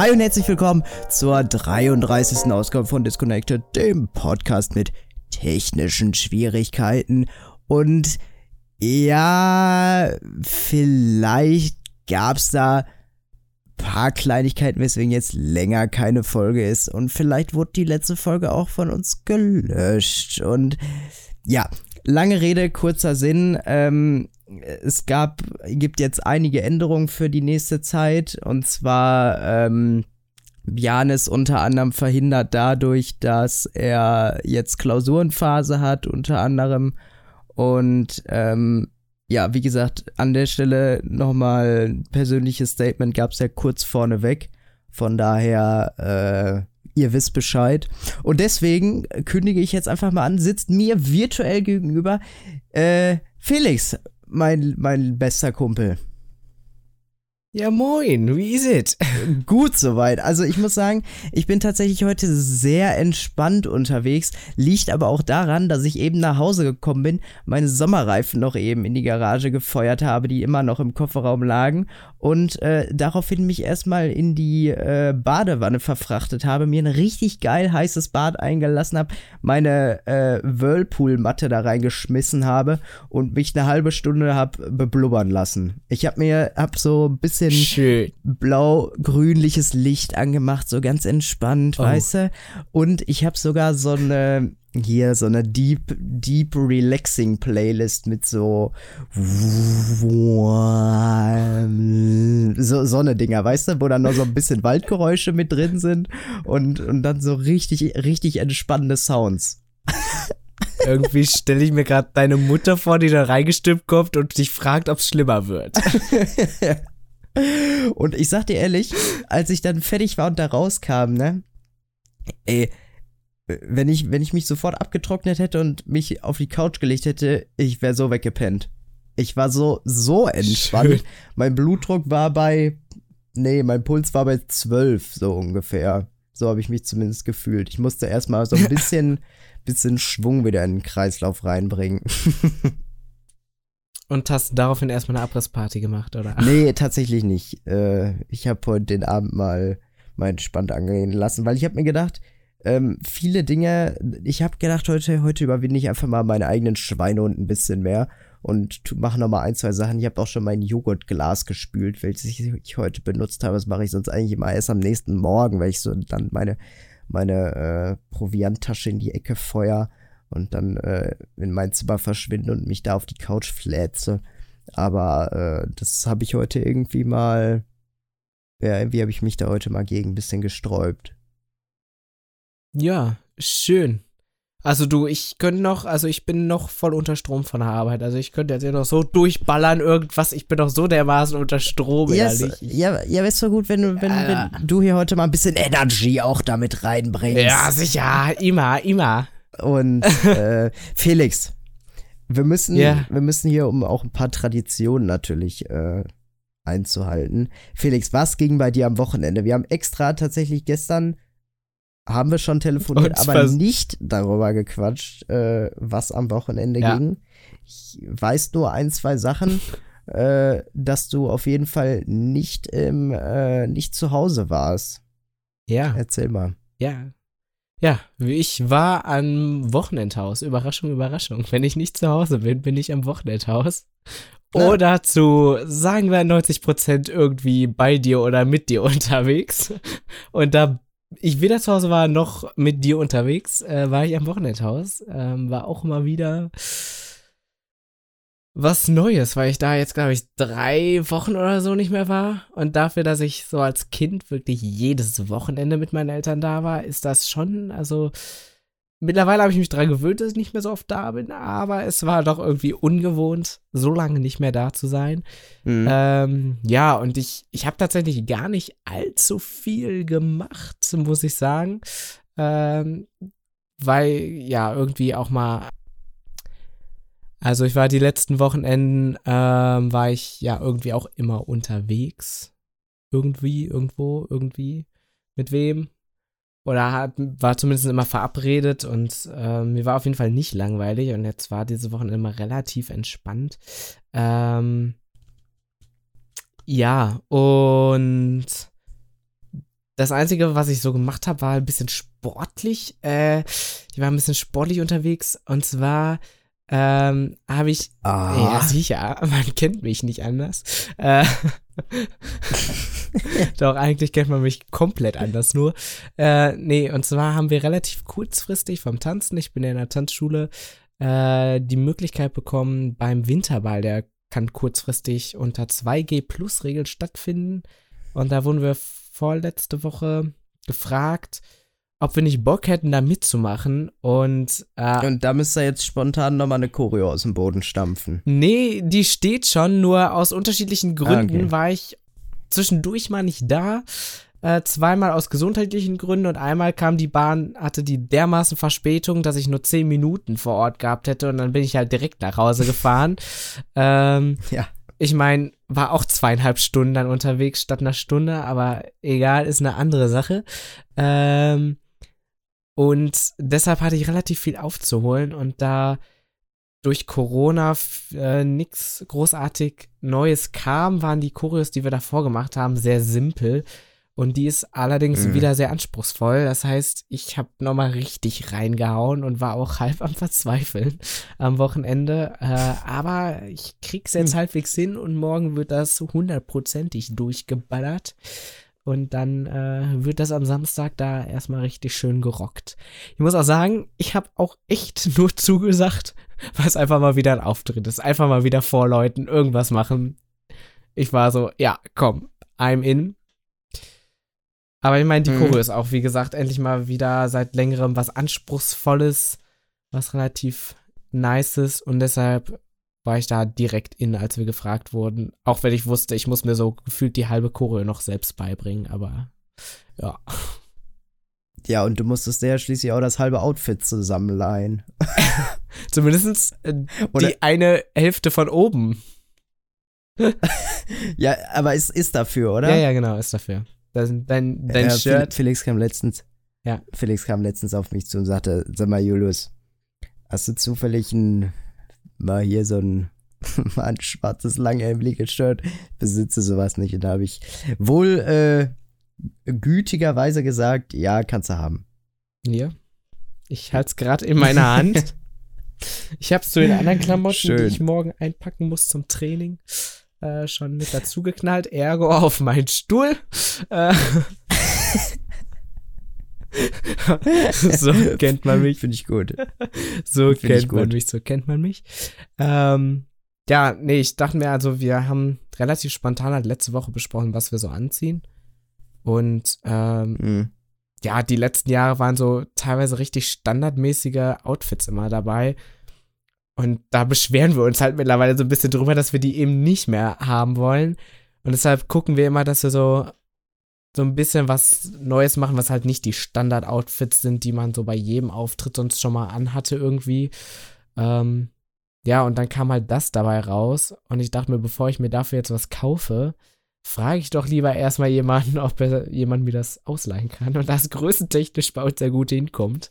Hi und herzlich willkommen zur 33. Ausgabe von Disconnected, dem Podcast mit technischen Schwierigkeiten. Und ja, vielleicht gab es da paar Kleinigkeiten, weswegen jetzt länger keine Folge ist. Und vielleicht wurde die letzte Folge auch von uns gelöscht. Und ja, lange Rede, kurzer Sinn. Ähm, es gab, gibt jetzt einige Änderungen für die nächste Zeit. Und zwar, ähm, Jan ist unter anderem verhindert dadurch, dass er jetzt Klausurenphase hat, unter anderem. Und ähm, ja, wie gesagt, an der Stelle nochmal ein persönliches Statement gab es ja kurz vorneweg. Von daher, äh, ihr wisst Bescheid. Und deswegen kündige ich jetzt einfach mal an, sitzt mir virtuell gegenüber äh, Felix, mein, mein bester Kumpel. Ja, moin, wie ist es? Gut soweit. Also ich muss sagen, ich bin tatsächlich heute sehr entspannt unterwegs, liegt aber auch daran, dass ich eben nach Hause gekommen bin, meine Sommerreifen noch eben in die Garage gefeuert habe, die immer noch im Kofferraum lagen und äh, daraufhin mich erstmal in die äh, Badewanne verfrachtet habe, mir ein richtig geil heißes Bad eingelassen habe, meine äh, Whirlpool-Matte da reingeschmissen habe und mich eine halbe Stunde habe beblubbern lassen. Ich habe mir hab so ein bisschen blau-grünliches Licht angemacht, so ganz entspannt, oh. weißt du? Und ich habe sogar so eine hier so eine deep, deep relaxing Playlist mit so so, so eine Dinger, weißt du, wo dann noch so ein bisschen Waldgeräusche mit drin sind und, und dann so richtig, richtig entspannende Sounds. Irgendwie stelle ich mir gerade deine Mutter vor, die da reingestimmt kommt und dich fragt, ob es schlimmer wird. und ich sag dir ehrlich, als ich dann fertig war und da rauskam, ne, ey, wenn ich, wenn ich mich sofort abgetrocknet hätte und mich auf die Couch gelegt hätte, ich wäre so weggepennt. Ich war so, so entspannt. Schön. Mein Blutdruck war bei, nee, mein Puls war bei 12, so ungefähr. So habe ich mich zumindest gefühlt. Ich musste erstmal so ein bisschen, bisschen Schwung wieder in den Kreislauf reinbringen. Und hast daraufhin erstmal eine Abrissparty gemacht, oder? Nee, tatsächlich nicht. Äh, ich habe heute den Abend mal, mal entspannt angehen lassen, weil ich habe mir gedacht, ähm, viele Dinge, ich habe gedacht, heute, heute überwinde ich einfach mal meine eigenen Schweine und ein bisschen mehr und mache nochmal ein, zwei Sachen. Ich habe auch schon mein Joghurtglas gespült, welches ich heute benutzt habe. Das mache ich sonst eigentlich immer erst am nächsten Morgen, weil ich so dann meine, meine äh, Provianttasche in die Ecke feuer und dann äh, in mein Zimmer verschwinde und mich da auf die Couch flätze. Aber äh, das habe ich heute irgendwie mal, ja, irgendwie habe ich mich da heute mal gegen ein bisschen gesträubt. Ja, schön. Also du, ich könnte noch, also ich bin noch voll unter Strom von der Arbeit. Also ich könnte jetzt ja noch so durchballern irgendwas. Ich bin noch so dermaßen unter Strom, yes, ehrlich. Ja, ja, wäre so gut, wenn du, wenn, ja. wenn du hier heute mal ein bisschen Energy auch damit reinbringst. Ja, sicher, immer, immer. Und äh, Felix, wir müssen, yeah. wir müssen hier, um auch ein paar Traditionen natürlich äh, einzuhalten. Felix, was ging bei dir am Wochenende? Wir haben extra tatsächlich gestern haben wir schon telefoniert, aber nicht darüber gequatscht, äh, was am Wochenende ja. ging. Ich weiß nur ein, zwei Sachen, äh, dass du auf jeden Fall nicht im, äh, nicht zu Hause warst. Ja. Erzähl mal. Ja. Ja, ich war am Wochenendhaus. Überraschung, Überraschung. Wenn ich nicht zu Hause bin, bin ich am Wochenendhaus. Oder zu, sagen wir 90 Prozent irgendwie bei dir oder mit dir unterwegs. Und da ich weder zu Hause war noch mit dir unterwegs, äh, war ich am Wochenendhaus. Ähm, war auch mal wieder was Neues, weil ich da jetzt, glaube ich, drei Wochen oder so nicht mehr war. Und dafür, dass ich so als Kind wirklich jedes Wochenende mit meinen Eltern da war, ist das schon, also Mittlerweile habe ich mich daran gewöhnt, dass ich nicht mehr so oft da bin, aber es war doch irgendwie ungewohnt, so lange nicht mehr da zu sein. Mhm. Ähm, ja, und ich, ich habe tatsächlich gar nicht allzu viel gemacht, muss ich sagen. Ähm, weil, ja, irgendwie auch mal. Also, ich war die letzten Wochenenden, ähm, war ich ja irgendwie auch immer unterwegs. Irgendwie, irgendwo, irgendwie. Mit wem? Oder hat, war zumindest immer verabredet und äh, mir war auf jeden Fall nicht langweilig und jetzt war diese Woche immer relativ entspannt. Ähm, ja, und das Einzige, was ich so gemacht habe, war ein bisschen sportlich. Äh, ich war ein bisschen sportlich unterwegs. Und zwar ähm, habe ich. Ah. Ja, sicher. Man kennt mich nicht anders. Äh, Doch, eigentlich kennt man mich komplett anders nur. Äh, nee, und zwar haben wir relativ kurzfristig vom Tanzen, ich bin ja in der Tanzschule, äh, die Möglichkeit bekommen, beim Winterball, der kann kurzfristig unter 2G Plus Regeln stattfinden. Und da wurden wir vorletzte Woche gefragt, ob wir nicht Bock hätten, da mitzumachen. Und, äh, Und da müsst ihr jetzt spontan nochmal eine Choreo aus dem Boden stampfen. nee, die steht schon, nur aus unterschiedlichen Gründen okay. war ich zwischendurch mal nicht da. Äh, zweimal aus gesundheitlichen Gründen und einmal kam die Bahn, hatte die dermaßen Verspätung, dass ich nur zehn Minuten vor Ort gehabt hätte und dann bin ich halt direkt nach Hause gefahren. ähm, Ja. ich meine, war auch zweieinhalb Stunden dann unterwegs statt einer Stunde, aber egal, ist eine andere Sache. Ähm, und deshalb hatte ich relativ viel aufzuholen und da durch Corona äh, nichts großartig Neues kam, waren die Choreos, die wir davor gemacht haben, sehr simpel. Und die ist allerdings Mhm. wieder sehr anspruchsvoll. Das heißt, ich habe nochmal richtig reingehauen und war auch halb am Verzweifeln am Wochenende. Äh, aber ich krieg's jetzt Mhm. halbwegs hin und morgen wird das hundertprozentig durchgeballert. Und dann äh, wird das am Samstag da erstmal richtig schön gerockt. Ich muss auch sagen, ich habe auch echt nur zugesagt, weil es einfach mal wieder ein Auftritt ist. Einfach mal wieder vor Leuten irgendwas machen. Ich war so, ja, komm, I'm in. Aber ich meine, die Mhm. Choreo ist auch, wie gesagt, endlich mal wieder seit längerem was Anspruchsvolles, was relativ Nices und deshalb war ich da direkt in, als wir gefragt wurden. Auch wenn ich wusste, ich muss mir so gefühlt die halbe Choreo noch selbst beibringen, aber ja. Ja, und du musstest ja schließlich auch das halbe Outfit zusammenleihen. Zumindest äh, die eine Hälfte von oben. Ja, aber es ist dafür, oder? Ja, ja, genau, ist dafür. Dein dein Ja, Shirt. Felix kam letztens. Ja. Felix kam letztens auf mich zu und sagte: Sag mal, Julius, hast du zufällig ein, mal hier so ein, mal ein schwarzes, langärmeliges Shirt? Besitze sowas nicht. Und da habe ich wohl äh, gütigerweise gesagt: Ja, kannst du haben. Hier. Ich halte es gerade in meiner Hand. Ich habe es zu den anderen Klamotten, Schön. die ich morgen einpacken muss zum Training, äh, schon mit dazu geknallt. Ergo auf meinen Stuhl. Äh, so kennt man mich. Finde ich gut. So Find kennt man gut. mich, so kennt man mich. Ähm, ja, nee, ich dachte mir, also wir haben relativ spontan halt letzte Woche besprochen, was wir so anziehen. Und ähm, Mhm. ja, die letzten Jahre waren so teilweise richtig standardmäßige Outfits immer dabei. Und da beschweren wir uns halt mittlerweile so ein bisschen drüber, dass wir die eben nicht mehr haben wollen. Und deshalb gucken wir immer, dass wir so, so ein bisschen was Neues machen, was halt nicht die Standard-Outfits sind, die man so bei jedem Auftritt sonst schon mal anhatte irgendwie. Ähm, ja, und dann kam halt das dabei raus. Und ich dachte mir, bevor ich mir dafür jetzt was kaufe, frage ich doch lieber erstmal jemanden, ob er, jemand mir das ausleihen kann. Und das größentechnisch bei uns sehr gut hinkommt,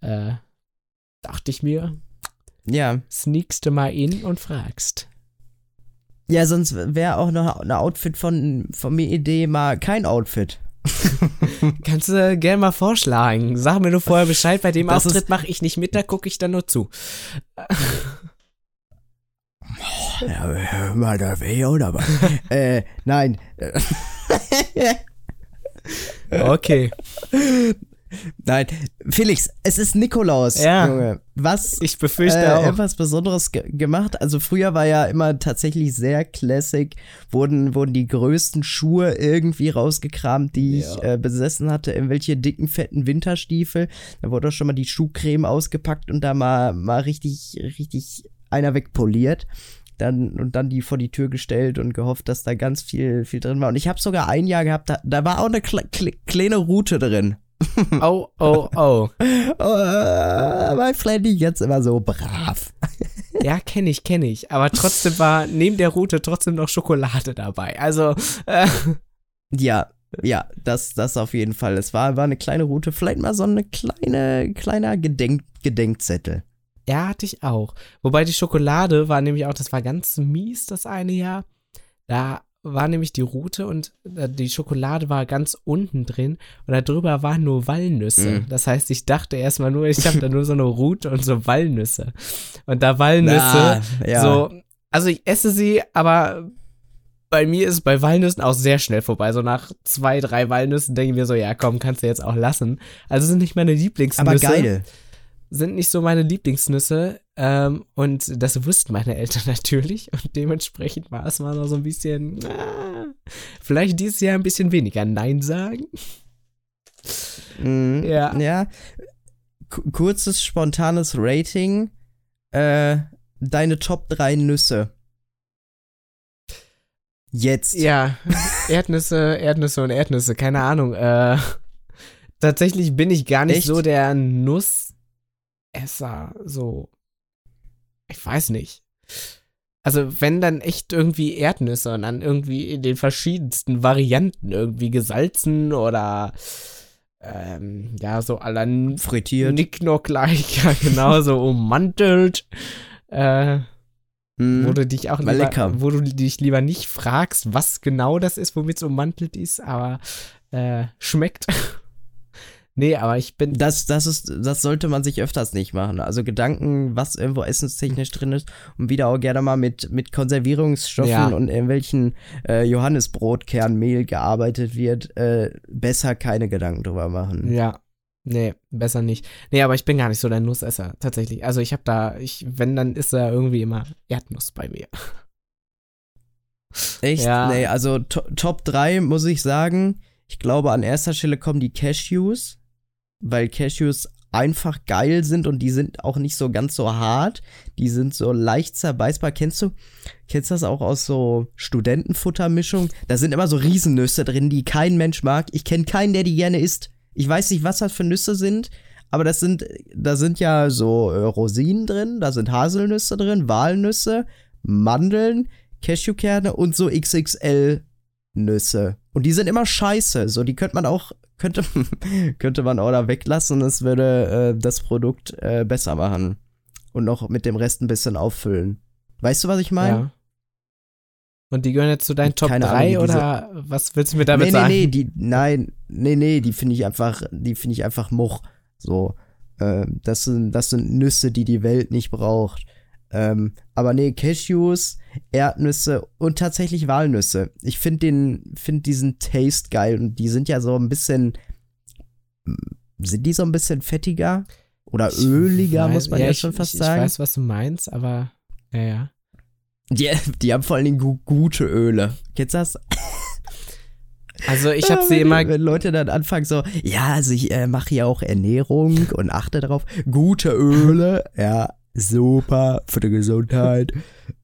äh, dachte ich mir, Ja. sneakst du mal in und fragst. Ja, sonst wäre auch noch eine Outfit von, von mir Idee mal kein Outfit. Kannst du gerne mal vorschlagen. Sag mir nur vorher Bescheid, bei dem Das Auftritt mache ich nicht mit, da gucke ich dann nur zu. Ja, hör mal, da ja auch dabei. äh, nein. Okay. Nein. Felix, es ist Nikolaus, Ja. Junge. Was Ich befürchte äh, auch. etwas Besonderes ge gemacht. Also früher war ja immer tatsächlich sehr classic, wurden, wurden die größten Schuhe irgendwie rausgekramt, die ich Ja. äh, besessen hatte, irgendwelche dicken, fetten Winterstiefel. Da wurde auch schon mal die Schuhcreme ausgepackt und da mal, mal richtig, richtig einer wegpoliert. Dann, und dann die vor die Tür gestellt und gehofft, dass da ganz viel, viel drin war. Und ich habe sogar ein Jahr gehabt, da, da war auch eine kle kle kleine Route drin. Oh, oh, oh. Oh, mein Flanny jetzt immer so brav. Ja, kenne ich, kenne ich. Aber trotzdem war neben der Route trotzdem noch Schokolade dabei. Also, äh, Ja, ja, das, das auf jeden Fall. Es war, war eine kleine Route, vielleicht mal so eine kleine, kleiner Gedenk Gedenkzettel. ja, hatte ich auch. Wobei die Schokolade war nämlich auch, das war ganz mies das eine Jahr. Da war nämlich die Route und äh, die Schokolade war ganz unten drin und da drüber waren nur Walnüsse. Mm. Das heißt, ich dachte erstmal nur, ich habe da nur so eine Route und so Walnüsse. Und da Walnüsse, Na, ja. so, also ich esse sie, aber bei mir ist es bei Walnüssen auch sehr schnell vorbei. So nach zwei, drei Walnüssen denke ich mir so, ja komm, kannst du jetzt auch lassen. Also sind nicht meine Lieblingsnüsse Aber geil. Sind nicht so meine Lieblingsnüsse. Ähm, und das wussten meine Eltern natürlich. Und dementsprechend war es mal noch so ein bisschen, ah, vielleicht dieses Jahr ein bisschen weniger Nein sagen. Mhm. Ja. Ja. Kurzes, spontanes Rating. Äh, deine Top 3 Nüsse. Jetzt. Ja, Erdnüsse, Erdnüsse und Erdnüsse, keine Ahnung. Äh, tatsächlich bin ich gar nicht Echt? so der Nussesser. So, ich weiß nicht. Also, wenn dann echt irgendwie Erdnüsse und dann irgendwie in den verschiedensten Varianten irgendwie gesalzen oder ähm, ja, so la Frittiert. Nicknock like, ja, genau, so ummantelt. Äh, Mhm. wo du dich auch lieber, lecker. wo du dich lieber nicht fragst, was genau das ist, womit es ummantelt ist, aber äh, schmeckt. nee, aber ich bin Das, das ist, das sollte man sich öfters nicht machen. Also Gedanken, was irgendwo essenstechnisch drin ist und wieder auch gerne mal mit, mit Konservierungsstoffen Ja. und irgendwelchen äh, Johannisbrotkernmehl gearbeitet wird, äh, besser keine Gedanken drüber machen. ja, nee, besser nicht. Nee, aber ich bin gar nicht so der Nussesser tatsächlich. Also ich habe da, ich wenn dann ist da irgendwie immer Erdnuss bei mir. Echt? Ja. Nee, also to Top 3 muss ich sagen, ich glaube an erster Stelle kommen die Cashews, weil Cashews einfach geil sind und die sind auch nicht so ganz so hart. Die sind so leicht zerbeißbar. Kennst du, kennst das auch aus so Studentenfuttermischung? Da sind immer so Riesennüsse drin, die kein Mensch mag. Ich kenne keinen, der die gerne isst. Ich weiß nicht, was das für Nüsse sind, aber das sind, da sind ja so äh, Rosinen drin, da sind Haselnüsse drin, Walnüsse, Mandeln, Cashewkerne und so XXL Nüsse. Und die sind immer scheiße. So, die könnte man auch, könnte, könnte man auch da weglassen es würde äh, das Produkt äh, besser machen. Und noch mit dem Rest ein bisschen auffüllen. Weißt du, was ich meine? Ja. Und die gehören jetzt zu deinen Top Keine 3 Ahnung, wie diese- oder was willst du mir damit nee, sagen? nee, nee, die, nein, nee, nee, die finde ich einfach, die finde ich einfach Much. So, äh, das sind, das sind Nüsse, die die Welt nicht braucht. Ähm, aber nee, Cashews, Erdnüsse und tatsächlich Walnüsse. Ich finde den, finde diesen Taste geil und die sind ja so ein bisschen, sind die so ein bisschen fettiger oder Ich öliger, weiß- muss man ja, ich, schon fast ich, sagen. Ich weiß, was du meinst, aber ja, ja. Die, die haben vor allen Dingen gu gute Öle. Kennst du das? Also ich habe Ja, sie immer Wenn Leute dann anfangen so, ja, also ich äh, mache ja auch Ernährung und achte darauf. Gute Öle, ja, super für die Gesundheit.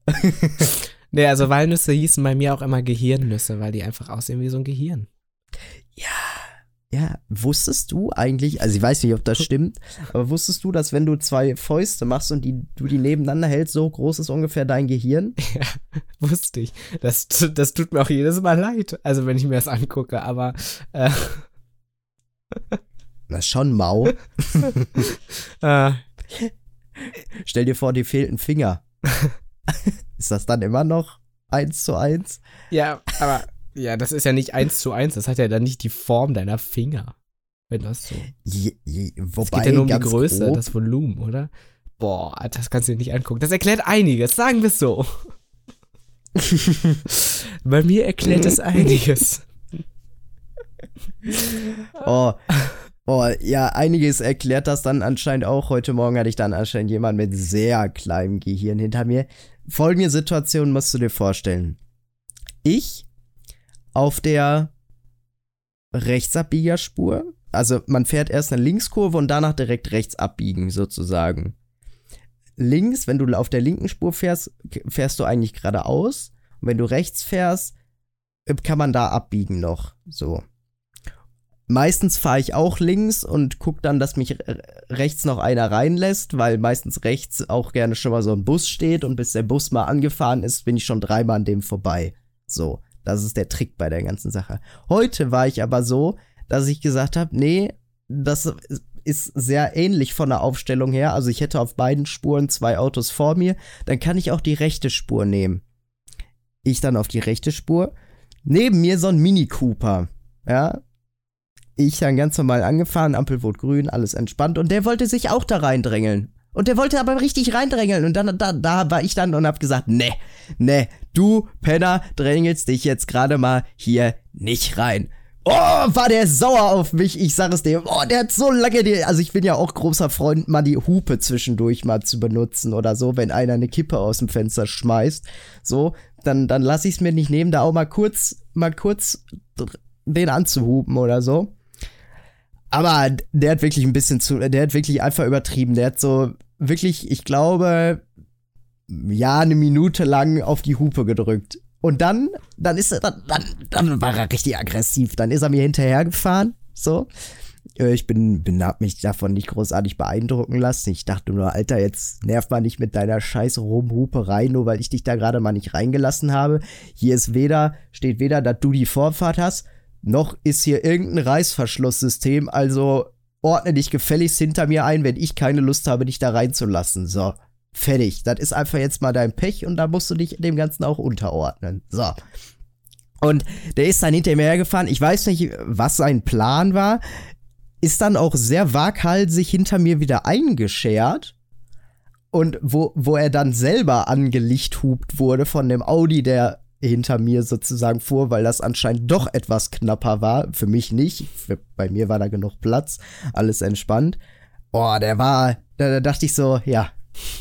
Nee, also Walnüsse hießen bei mir auch immer Gehirnnüsse, weil die einfach aussehen wie so ein Gehirn. Ja, wusstest du eigentlich, also ich weiß nicht, ob das stimmt, aber wusstest du, dass wenn du zwei Fäuste machst und die, du die nebeneinander hältst, so groß ist ungefähr dein Gehirn? Wusste ich. Das, das tut mir auch jedes Mal leid, also wenn ich mir das angucke, aber äh, ist schon mau. äh, Stell dir vor, dir fehlt ein Finger. ist das dann immer noch eins zu eins? ja, aber ja, das ist ja nicht eins zu eins, das hat ja dann nicht die Form deiner Finger. Wenn das so. Je, je, Es wobei geht ja nur um die Größe, grob, das Volumen, oder? Boah, das kannst du dir nicht angucken. Das erklärt einiges, sagen wir es so. Bei mir erklärt es einiges. Oh, oh, ja, einiges erklärt das dann anscheinend auch. Heute Morgen hatte ich dann anscheinend jemand mit sehr kleinem Gehirn hinter mir. Folgende Situation musst du dir vorstellen. Ich auf der Rechtsabbiegerspur, also man fährt erst eine Linkskurve und danach direkt rechts abbiegen, sozusagen. Links, wenn du auf der linken Spur fährst, fährst du eigentlich geradeaus. Und wenn du rechts fährst, kann man da abbiegen noch. So. Meistens fahre ich auch links und guck dann, dass mich re- rechts noch einer reinlässt, weil meistens rechts auch gerne schon mal so ein Bus steht und bis der Bus mal angefahren ist, bin ich schon dreimal an dem vorbei. So, das ist der Trick bei der ganzen Sache. Heute war ich aber so, dass ich gesagt habe, nee, das ist sehr ähnlich von der Aufstellung her. Also ich hätte auf beiden Spuren zwei Autos vor mir, dann kann ich auch die rechte Spur nehmen. Ich dann auf die rechte Spur, neben mir so ein Mini Cooper. Ja. Ich dann ganz normal angefahren, Ampel wurde grün, alles entspannt und der wollte sich auch da reindrängeln. Und der wollte aber richtig reindrängeln. Und dann, da, da war ich dann und hab gesagt, ne, ne, du Penner drängelst dich jetzt gerade mal hier nicht rein. Oh, war der sauer auf mich. Ich sag es dir. Oh, der hat so lange die, also ich bin ja auch großer Freund, mal die Hupe zwischendurch mal zu benutzen oder so, wenn einer eine Kippe aus dem Fenster schmeißt. So, dann, dann lass ich es mir nicht nehmen, da auch mal kurz, mal kurz den anzuhupen oder so. Aber der hat wirklich ein bisschen zu, der hat wirklich einfach übertrieben. Der hat so wirklich, ich glaube, ja, eine Minute lang auf die Hupe gedrückt. Und dann, dann ist er, dann, dann, war er richtig aggressiv. Dann ist er mir hinterhergefahren. So. Äh, ich bin, bin, hab mich davon nicht großartig beeindrucken lassen. Ich dachte nur, Alter, jetzt nerv mal nicht mit deiner scheiß Rumhuperei, nur weil ich dich da gerade mal nicht reingelassen habe. Hier ist weder, steht weder, dass du die Vorfahrt hast, noch ist hier irgendein Reißverschlusssystem. Also ordne dich gefälligst hinter mir ein, wenn ich keine Lust habe, dich da reinzulassen. So, fertig. Das ist einfach jetzt mal dein Pech und da musst du dich dem Ganzen auch unterordnen. So. Und der ist dann hinter mir hergefahren. Ich weiß nicht, was sein Plan war. Ist dann auch sehr waghalsig hinter mir wieder eingeschert. Und wo, wo er dann selber angelicht hupt wurde von dem Audi, der hinter mir sozusagen vor, weil das anscheinend doch etwas knapper war. Für mich nicht. Für, bei mir war da genug Platz. Alles entspannt. Boah, der war, da, da dachte ich so, ja,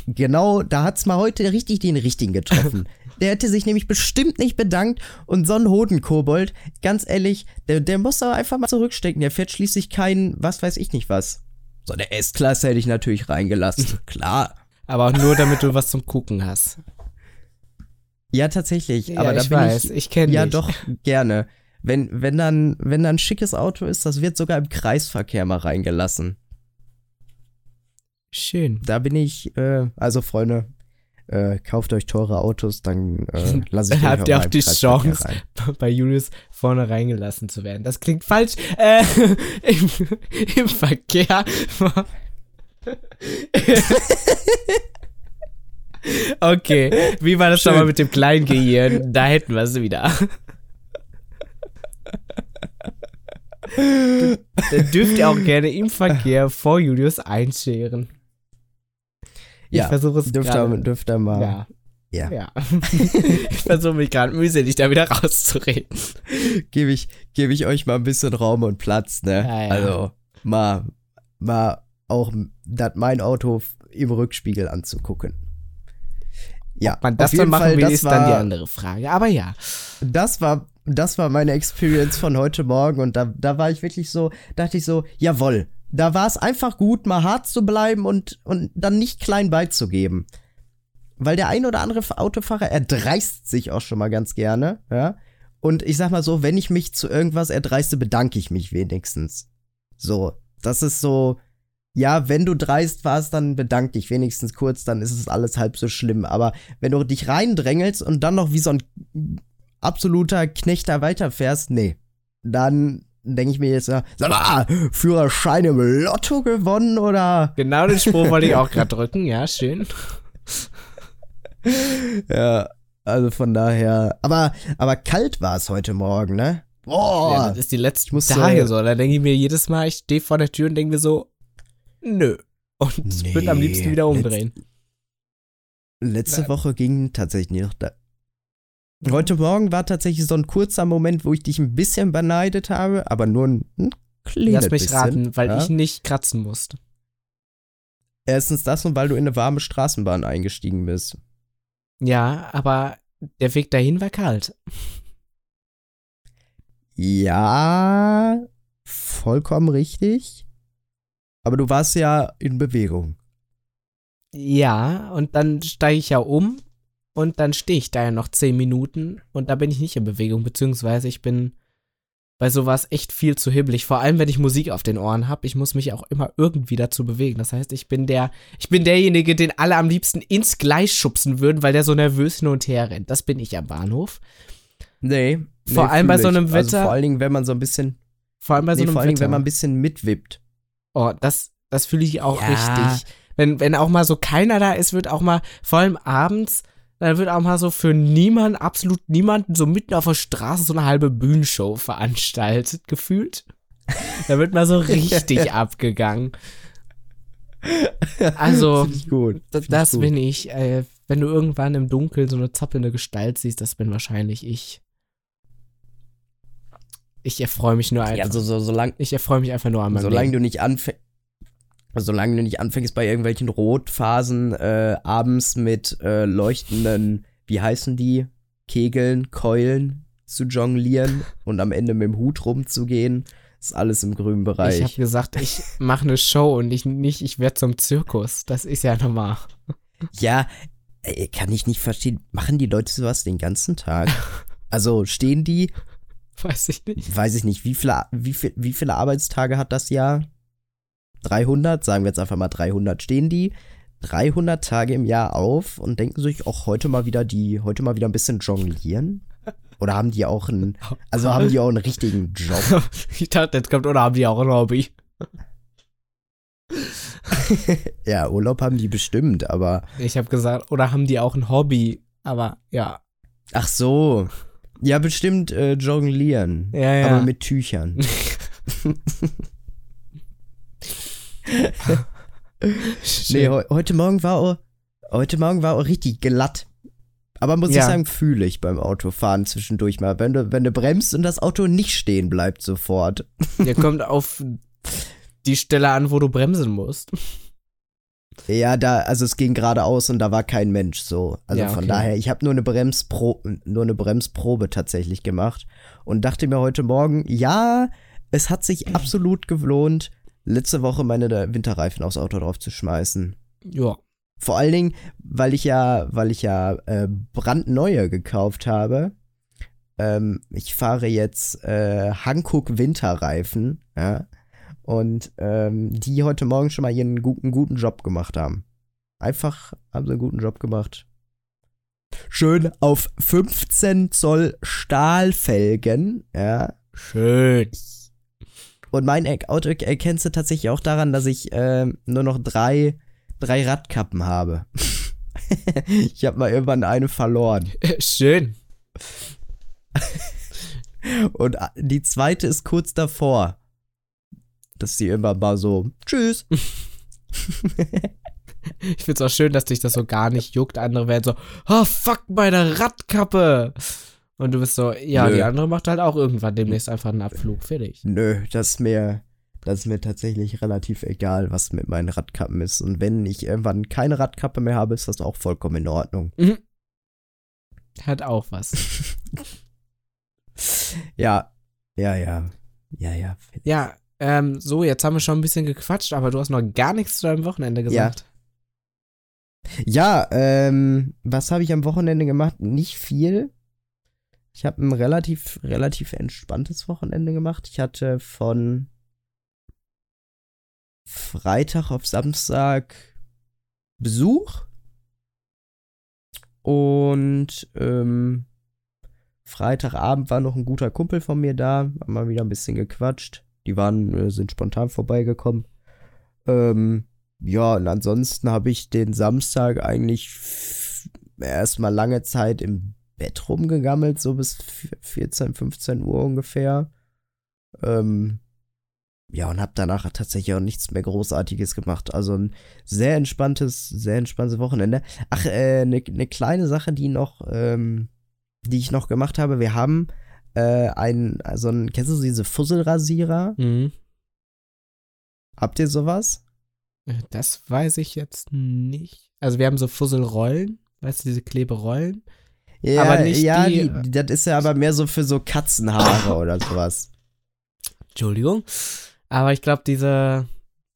genau, da hat's mal heute richtig den richtigen getroffen. der hätte sich nämlich bestimmt nicht bedankt und so ein Hodenkobold, ganz ehrlich, der, der muss aber einfach mal zurückstecken. Der fährt schließlich kein, was weiß ich nicht was. So eine S-Klasse hätte ich natürlich reingelassen. Klar. Aber auch nur, damit du was zum Gucken hast. Ja, tatsächlich. Ja, aber da ich bin weiß, ich. ich kenne Ja, dich. doch, gerne. Wenn, wenn, dann, wenn dann ein schickes Auto ist, das wird sogar im Kreisverkehr mal reingelassen. Schön. Da bin ich, äh, also Freunde, äh, kauft euch teure Autos, dann äh, lasse ich Dann habt ihr auch die Chance, bei Julius vorne reingelassen zu werden. Das klingt falsch. Äh, im, Im Verkehr. Okay, wie war das Schön. nochmal mit dem kleinen Gehirn? Da hätten wir es wieder. Dann dürft ihr auch gerne im Verkehr vor Julius einscheren. Ich Ja, versuche es Dürft gerade. dürft ihr mal. Ja. Ja. Ja. ich versuche mich gerade mühselig da wieder rauszureden. Gebe ich, gebe ich euch mal ein bisschen Raum und Platz, ne? Ja, ja. Also, mal, mal auch das mein Auto im Rückspiegel anzugucken. Ja, Ob man das dann machen Fall, will, das ist war, dann die andere Frage. Aber ja. Das war, das war meine Experience von heute Morgen und da, da war ich wirklich so, dachte ich so, jawoll, da war es einfach gut, mal hart zu bleiben und, und dann nicht klein beizugeben. Weil der ein oder andere Autofahrer erdreist sich auch schon mal ganz gerne, ja. Und ich sag mal so, wenn ich mich zu irgendwas erdreiste, bedanke ich mich wenigstens. So, das ist so, ja, wenn du dreist warst, dann bedank dich wenigstens kurz, dann ist es alles halb so schlimm. Aber wenn du dich reindrängelst und dann noch wie so ein absoluter Knechter weiterfährst, nee. Dann denke ich mir jetzt, ja, sag mal, Führerschein im Lotto gewonnen oder? Genau den Spruch wollte ich auch gerade drücken. Ja, schön. Ja, also von daher. Aber, aber kalt war es heute Morgen, ne? Boah. Ja, das ist die muss, Tage äh, so. Da denke ich mir jedes Mal, ich stehe vor der Tür und denke mir so, nö. Und Nee, würde am liebsten wieder umdrehen. Letzte Bleib. Woche ging tatsächlich noch da. Heute Morgen war tatsächlich so ein kurzer Moment, wo ich dich ein bisschen beneidet habe, aber nur ein, ein kleines Lass mich bisschen. raten, weil ja? ich nicht kratzen musste. Erstens das und weil du in eine warme Straßenbahn eingestiegen bist. Ja, aber der Weg dahin war kalt. Ja, vollkommen richtig. Aber du warst ja in Bewegung. Ja, und dann steige ich ja um und dann stehe ich da ja noch zehn Minuten und da bin ich nicht in Bewegung, beziehungsweise ich bin bei sowas echt viel zu hibbelig. Vor allem, wenn ich Musik auf den Ohren habe. Ich muss mich auch immer irgendwie dazu bewegen. Das heißt, ich bin der, ich bin derjenige, den alle am liebsten ins Gleis schubsen würden, weil der so nervös hin und her rennt. Das bin ich am Bahnhof. Nee. Vor nee, allem bei so einem Also Wetter- vor allen Dingen, wenn man so ein bisschen. Vor allem bei so nee, einem vor allen Dingen, Wetter. wenn man ein bisschen mitwippt. Oh, das, das fühle ich auch Ja. richtig. Wenn, wenn auch mal so keiner da ist, wird auch mal, vor allem abends, dann wird auch mal so für niemanden, absolut niemanden, so mitten auf der Straße so eine halbe Bühnenshow veranstaltet, gefühlt. Da wird mal so richtig abgegangen. Also, Find ich gut. das, ich das gut. bin ich. Äh, wenn du irgendwann im Dunkeln so eine zappelnde Gestalt siehst, das bin wahrscheinlich ich. Ich erfreue mich nur einfach. Ja, so, so, solange ich erfreue mich einfach nur an meinem solange Leben. du nicht anfängst. Solange du nicht anfängst bei irgendwelchen Rotphasen äh, abends mit äh, leuchtenden, wie heißen die, Kegeln, Keulen zu jonglieren und am Ende mit dem Hut rumzugehen, ist alles im grünen Bereich. Ich habe gesagt, ich mache eine Show und ich nicht, ich werde zum Zirkus. Das ist ja normal. Ja, ey, kann ich nicht verstehen. Machen die Leute sowas den ganzen Tag? Also stehen die, Weiß ich nicht. weiß ich nicht, wie viele, wie, viel, wie viele Arbeitstage hat das Jahr? 300? Sagen wir jetzt einfach mal 300. Stehen die 300 Tage im Jahr auf und denken sich, auch heute mal wieder die, heute mal wieder ein bisschen jonglieren? Oder haben die auch einen, also haben die auch einen richtigen Job? Ich dachte, jetzt kommt, oder haben die auch ein Hobby? Ja, Urlaub haben die bestimmt, aber Ich habe gesagt, oder haben die auch ein Hobby? Aber ja. ach so. Ja, bestimmt äh, jonglieren. Ja, ja. Aber mit Tüchern. Nee, heu- heute Morgen war auch, heute Morgen war auch richtig glatt. Aber muss ich Ja. sagen, fühle ich beim Autofahren zwischendurch mal. Wenn du, wenn du bremst und das Auto nicht stehen bleibt sofort. Der kommt auf die Stelle an, wo du bremsen musst. Ja, da, also es ging geradeaus und da war kein Mensch so. Also Ja, von okay. daher, ich habe nur eine Bremspro nur eine Bremsprobe tatsächlich gemacht und dachte mir heute Morgen, ja, es hat sich absolut gelohnt, letzte Woche meine Winterreifen aufs Auto drauf zu schmeißen. Ja. Vor allen Dingen, weil ich ja, weil ich ja äh, brandneue gekauft habe. Ähm, ich fahre jetzt äh, Hankook Winterreifen, ja. Und ähm, die heute Morgen schon mal ihren guten, guten Job gemacht haben. Einfach haben sie einen guten Job gemacht. Schön auf 15 Zoll Stahlfelgen, ja. Schön. Und mein Auto erkennst du tatsächlich auch daran, dass ich ähm, nur noch drei, drei Radkappen habe. ich habe mal irgendwann eine verloren. Schön. Und a- die zweite ist kurz davor. Dass sie irgendwann mal so, tschüss. Ich find's auch schön, dass dich das so gar nicht juckt. Andere werden so, oh fuck, meine Radkappe. Und du bist so, ja, Nö. die andere macht halt auch irgendwann demnächst einfach einen Abflug. Fertig. Nö, das ist mir, das ist mir tatsächlich relativ egal, was mit meinen Radkappen ist. Und wenn ich irgendwann keine Radkappe mehr habe, ist das auch vollkommen in Ordnung. Hat auch was. Ja, ja, ja. Ja, ja. Ja, ähm, so, jetzt haben wir schon ein bisschen gequatscht, aber du hast noch gar nichts zu deinem Wochenende gesagt. Ja, ähm, was habe ich am Wochenende gemacht? Nicht viel. Ich habe ein relativ, relativ entspanntes Wochenende gemacht. Ich hatte von Freitag auf Samstag Besuch. Und ähm, Freitagabend war noch ein guter Kumpel von mir da. Haben mal wieder ein bisschen gequatscht. Die waren, äh, sind spontan vorbeigekommen. Ähm, ja, und ansonsten habe ich den Samstag eigentlich erstmal lange Zeit im Bett rumgegammelt, so bis v- 14, 15 Uhr ungefähr. Ähm, ja, und habe danach tatsächlich auch nichts mehr Großartiges gemacht. Also ein sehr entspanntes, sehr entspanntes Wochenende. Ach, äh, eine ne kleine Sache, die noch, ähm, die ich noch gemacht habe. Wir haben äh, ein, also ein, kennst du diese Fusselrasierer? Mhm. Habt ihr sowas? Äh, Das weiß ich jetzt nicht. Also wir haben so Fusselrollen, weißt du, diese Kleberollen. Ja, Aber nicht ja, die- die, das ist ja aber mehr so für so Katzenhaare oder sowas. Entschuldigung. Aber ich glaube, diese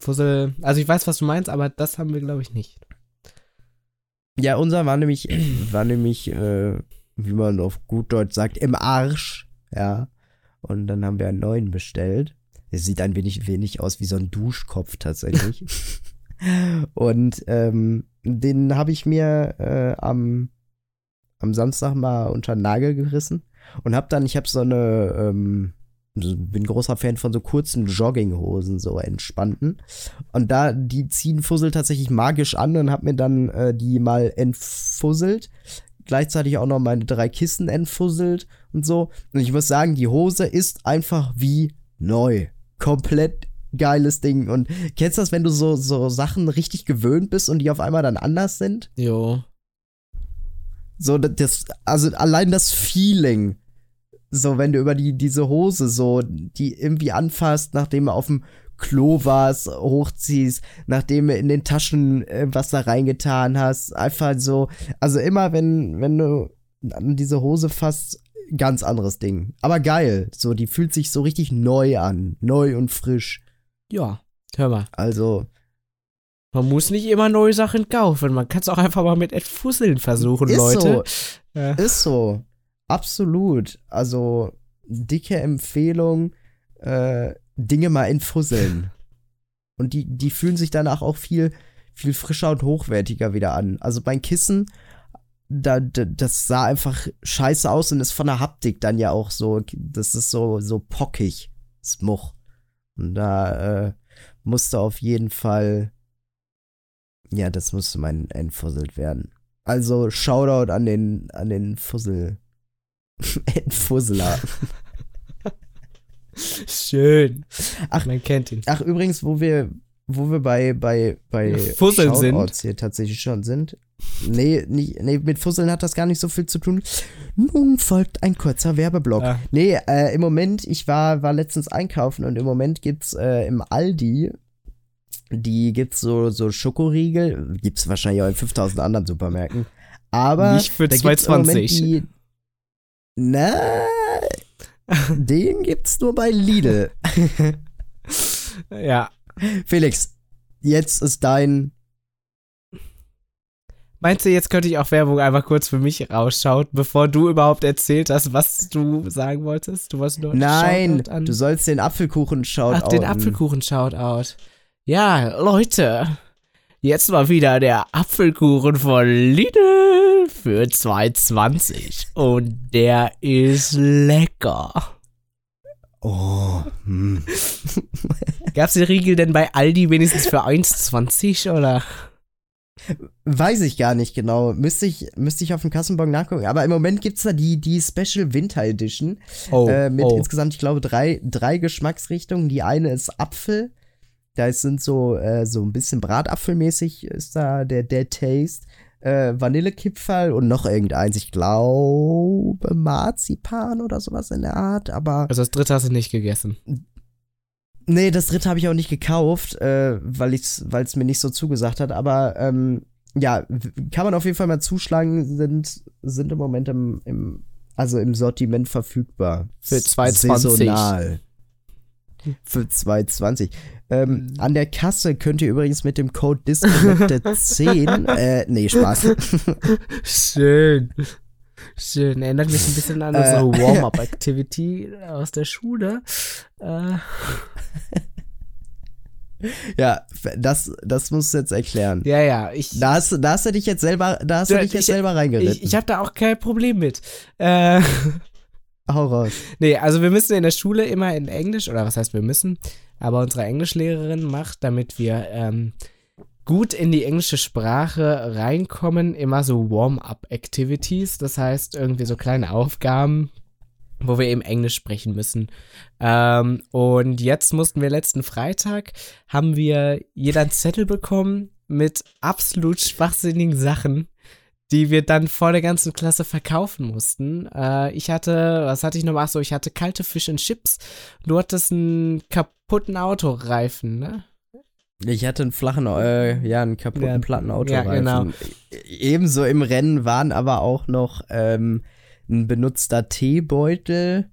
Fussel, also ich weiß, was du meinst, aber das haben wir, glaube ich, nicht. Ja, unser war nämlich, war nämlich, äh, wie man auf gut Deutsch sagt, im Arsch. Ja. Und dann haben wir einen neuen bestellt. Es sieht ein wenig, wenig aus wie so ein Duschkopf tatsächlich. Und ähm, den habe ich mir äh, am, am Samstag mal unter den Nagel gerissen und habe dann, ich habe so eine, ähm, bin großer Fan von so kurzen Jogginghosen, so entspannten. Und da, die ziehen Fussel tatsächlich magisch an und hab mir dann äh, die mal entfusselt, gleichzeitig auch noch meine drei Kissen entfusselt und so. Und ich muss sagen, die Hose ist einfach wie neu. Komplett geiles Ding. Und kennst du das, wenn du so, so Sachen richtig gewöhnt bist und die auf einmal dann anders sind? Jo. So, das, also allein das Feeling. So, wenn du über die, diese Hose so, die irgendwie anfasst, nachdem du auf dem Klo warst, hochziehst, nachdem du in den Taschen äh, was da reingetan hast. Einfach so, also immer, wenn, wenn du an diese Hose fasst, ganz anderes Ding. Aber geil. So, die fühlt sich so richtig neu an. Neu und frisch. Ja, hör mal. Also, Man muss nicht immer neue Sachen kaufen. Man kann es auch einfach mal mit Entfusseln versuchen, Ist Leute. Ja. ist so. Absolut. Also, dicke Empfehlung, äh, Dinge mal entfusseln. Und die, die fühlen sich danach auch viel, viel frischer und hochwertiger wieder an. Also mein Kissen, da, da, das sah einfach scheiße aus und ist von der Haptik dann ja auch so, das ist so, so pockig, Smuch. Und da äh, musste auf jeden Fall, ja, das musste mein entfusselt werden. Also Shoutout an den, an den Fussel, Entfusseler. Schön. Ach. man kennt ihn. Ach, übrigens, wo wir, wo wir bei, bei, bei Fusseln Shoutouts hier tatsächlich schon sind. Nee, nicht, nee, mit Fusseln hat das gar nicht so viel zu tun. Nun folgt ein kurzer Werbeblock. Ja. Nee, äh, im Moment, ich war, war letztens einkaufen und im Moment gibt's äh, im Aldi, die gibt's so, so Schokoriegel, gibt's wahrscheinlich auch in 5000 anderen Supermärkten. Aber Nicht für da gibt's im Moment 2,20. die- Na, den gibt's nur bei Lidl. Ja. Felix, jetzt ist dein. Meinst du, jetzt könnte ich auch Werbung einfach kurz für mich rausschauen, bevor du überhaupt erzählt hast, was du sagen wolltest? Du wolltest nur Nein, Shoutout an du sollst den Apfelkuchen schauen. Ach, den Apfelkuchen-Shoutout. Ja, Leute, jetzt mal wieder der Apfelkuchen von Lidl für 2,20. Und der ist lecker. Oh, hm. Gab's den Riegel denn bei Aldi wenigstens für 1,20 oder? Weiß ich gar nicht genau. Müsste ich, müsste ich auf dem Kassenbon nachgucken. Aber im Moment gibt's da die, die Special Winter Edition. Oh, äh, mit oh. insgesamt, ich glaube, drei, drei Geschmacksrichtungen. Die eine ist Apfel. Da sind so, äh, so ein bisschen Bratapfelmäßig ist da der, der Taste. Äh, Vanillekipferl und noch irgendeins. Ich glaube, Marzipan oder sowas in der Art. Aber Also das dritte hast du nicht gegessen. Nee, das dritte habe ich auch nicht gekauft, äh, weil es mir nicht so zugesagt hat. Aber ähm, ja, kann man auf jeden Fall mal zuschlagen, sind, sind im Moment im, im, also im Sortiment verfügbar. Für S- 2,20. Saisonal. Für 2,20. Ähm, Mhm. an der Kasse könnt ihr übrigens mit dem Code Disconnected10, äh, nee, Spaß. Schön. Schön. Erinnert mich ein bisschen an Äh, unsere Warm-up-Activity aus der Schule. Äh, ja, das, das musst du jetzt erklären. ja, ja. Ich, Da hast, du- da hast du dich jetzt selber, da hast du Ja, dich jetzt ich- selber reingeritten. ich, ich habe da auch kein Problem mit. Äh, Hau raus. nee, also wir müssen in der Schule immer in Englisch, oder was heißt wir müssen, aber unsere Englischlehrerin macht, damit wir ähm, gut in die englische Sprache reinkommen, immer so Warm-up-Activities. Das heißt, irgendwie so kleine Aufgaben, wo wir eben Englisch sprechen müssen. Ähm, und jetzt mussten wir letzten Freitag, haben wir jeder einen Zettel bekommen mit absolut schwachsinnigen Sachen, die wir dann vor der ganzen Klasse verkaufen mussten. Äh, ich hatte, was hatte ich noch? Ach so, ich hatte kalte Fish and Chips. Du hattest einen kaputten Autoreifen, ne? Ich hatte einen flachen, äh, ja, einen kaputten Ja, platten ja, Autoreifen. genau. Ebenso im Rennen waren aber auch noch ähm, ein benutzter Teebeutel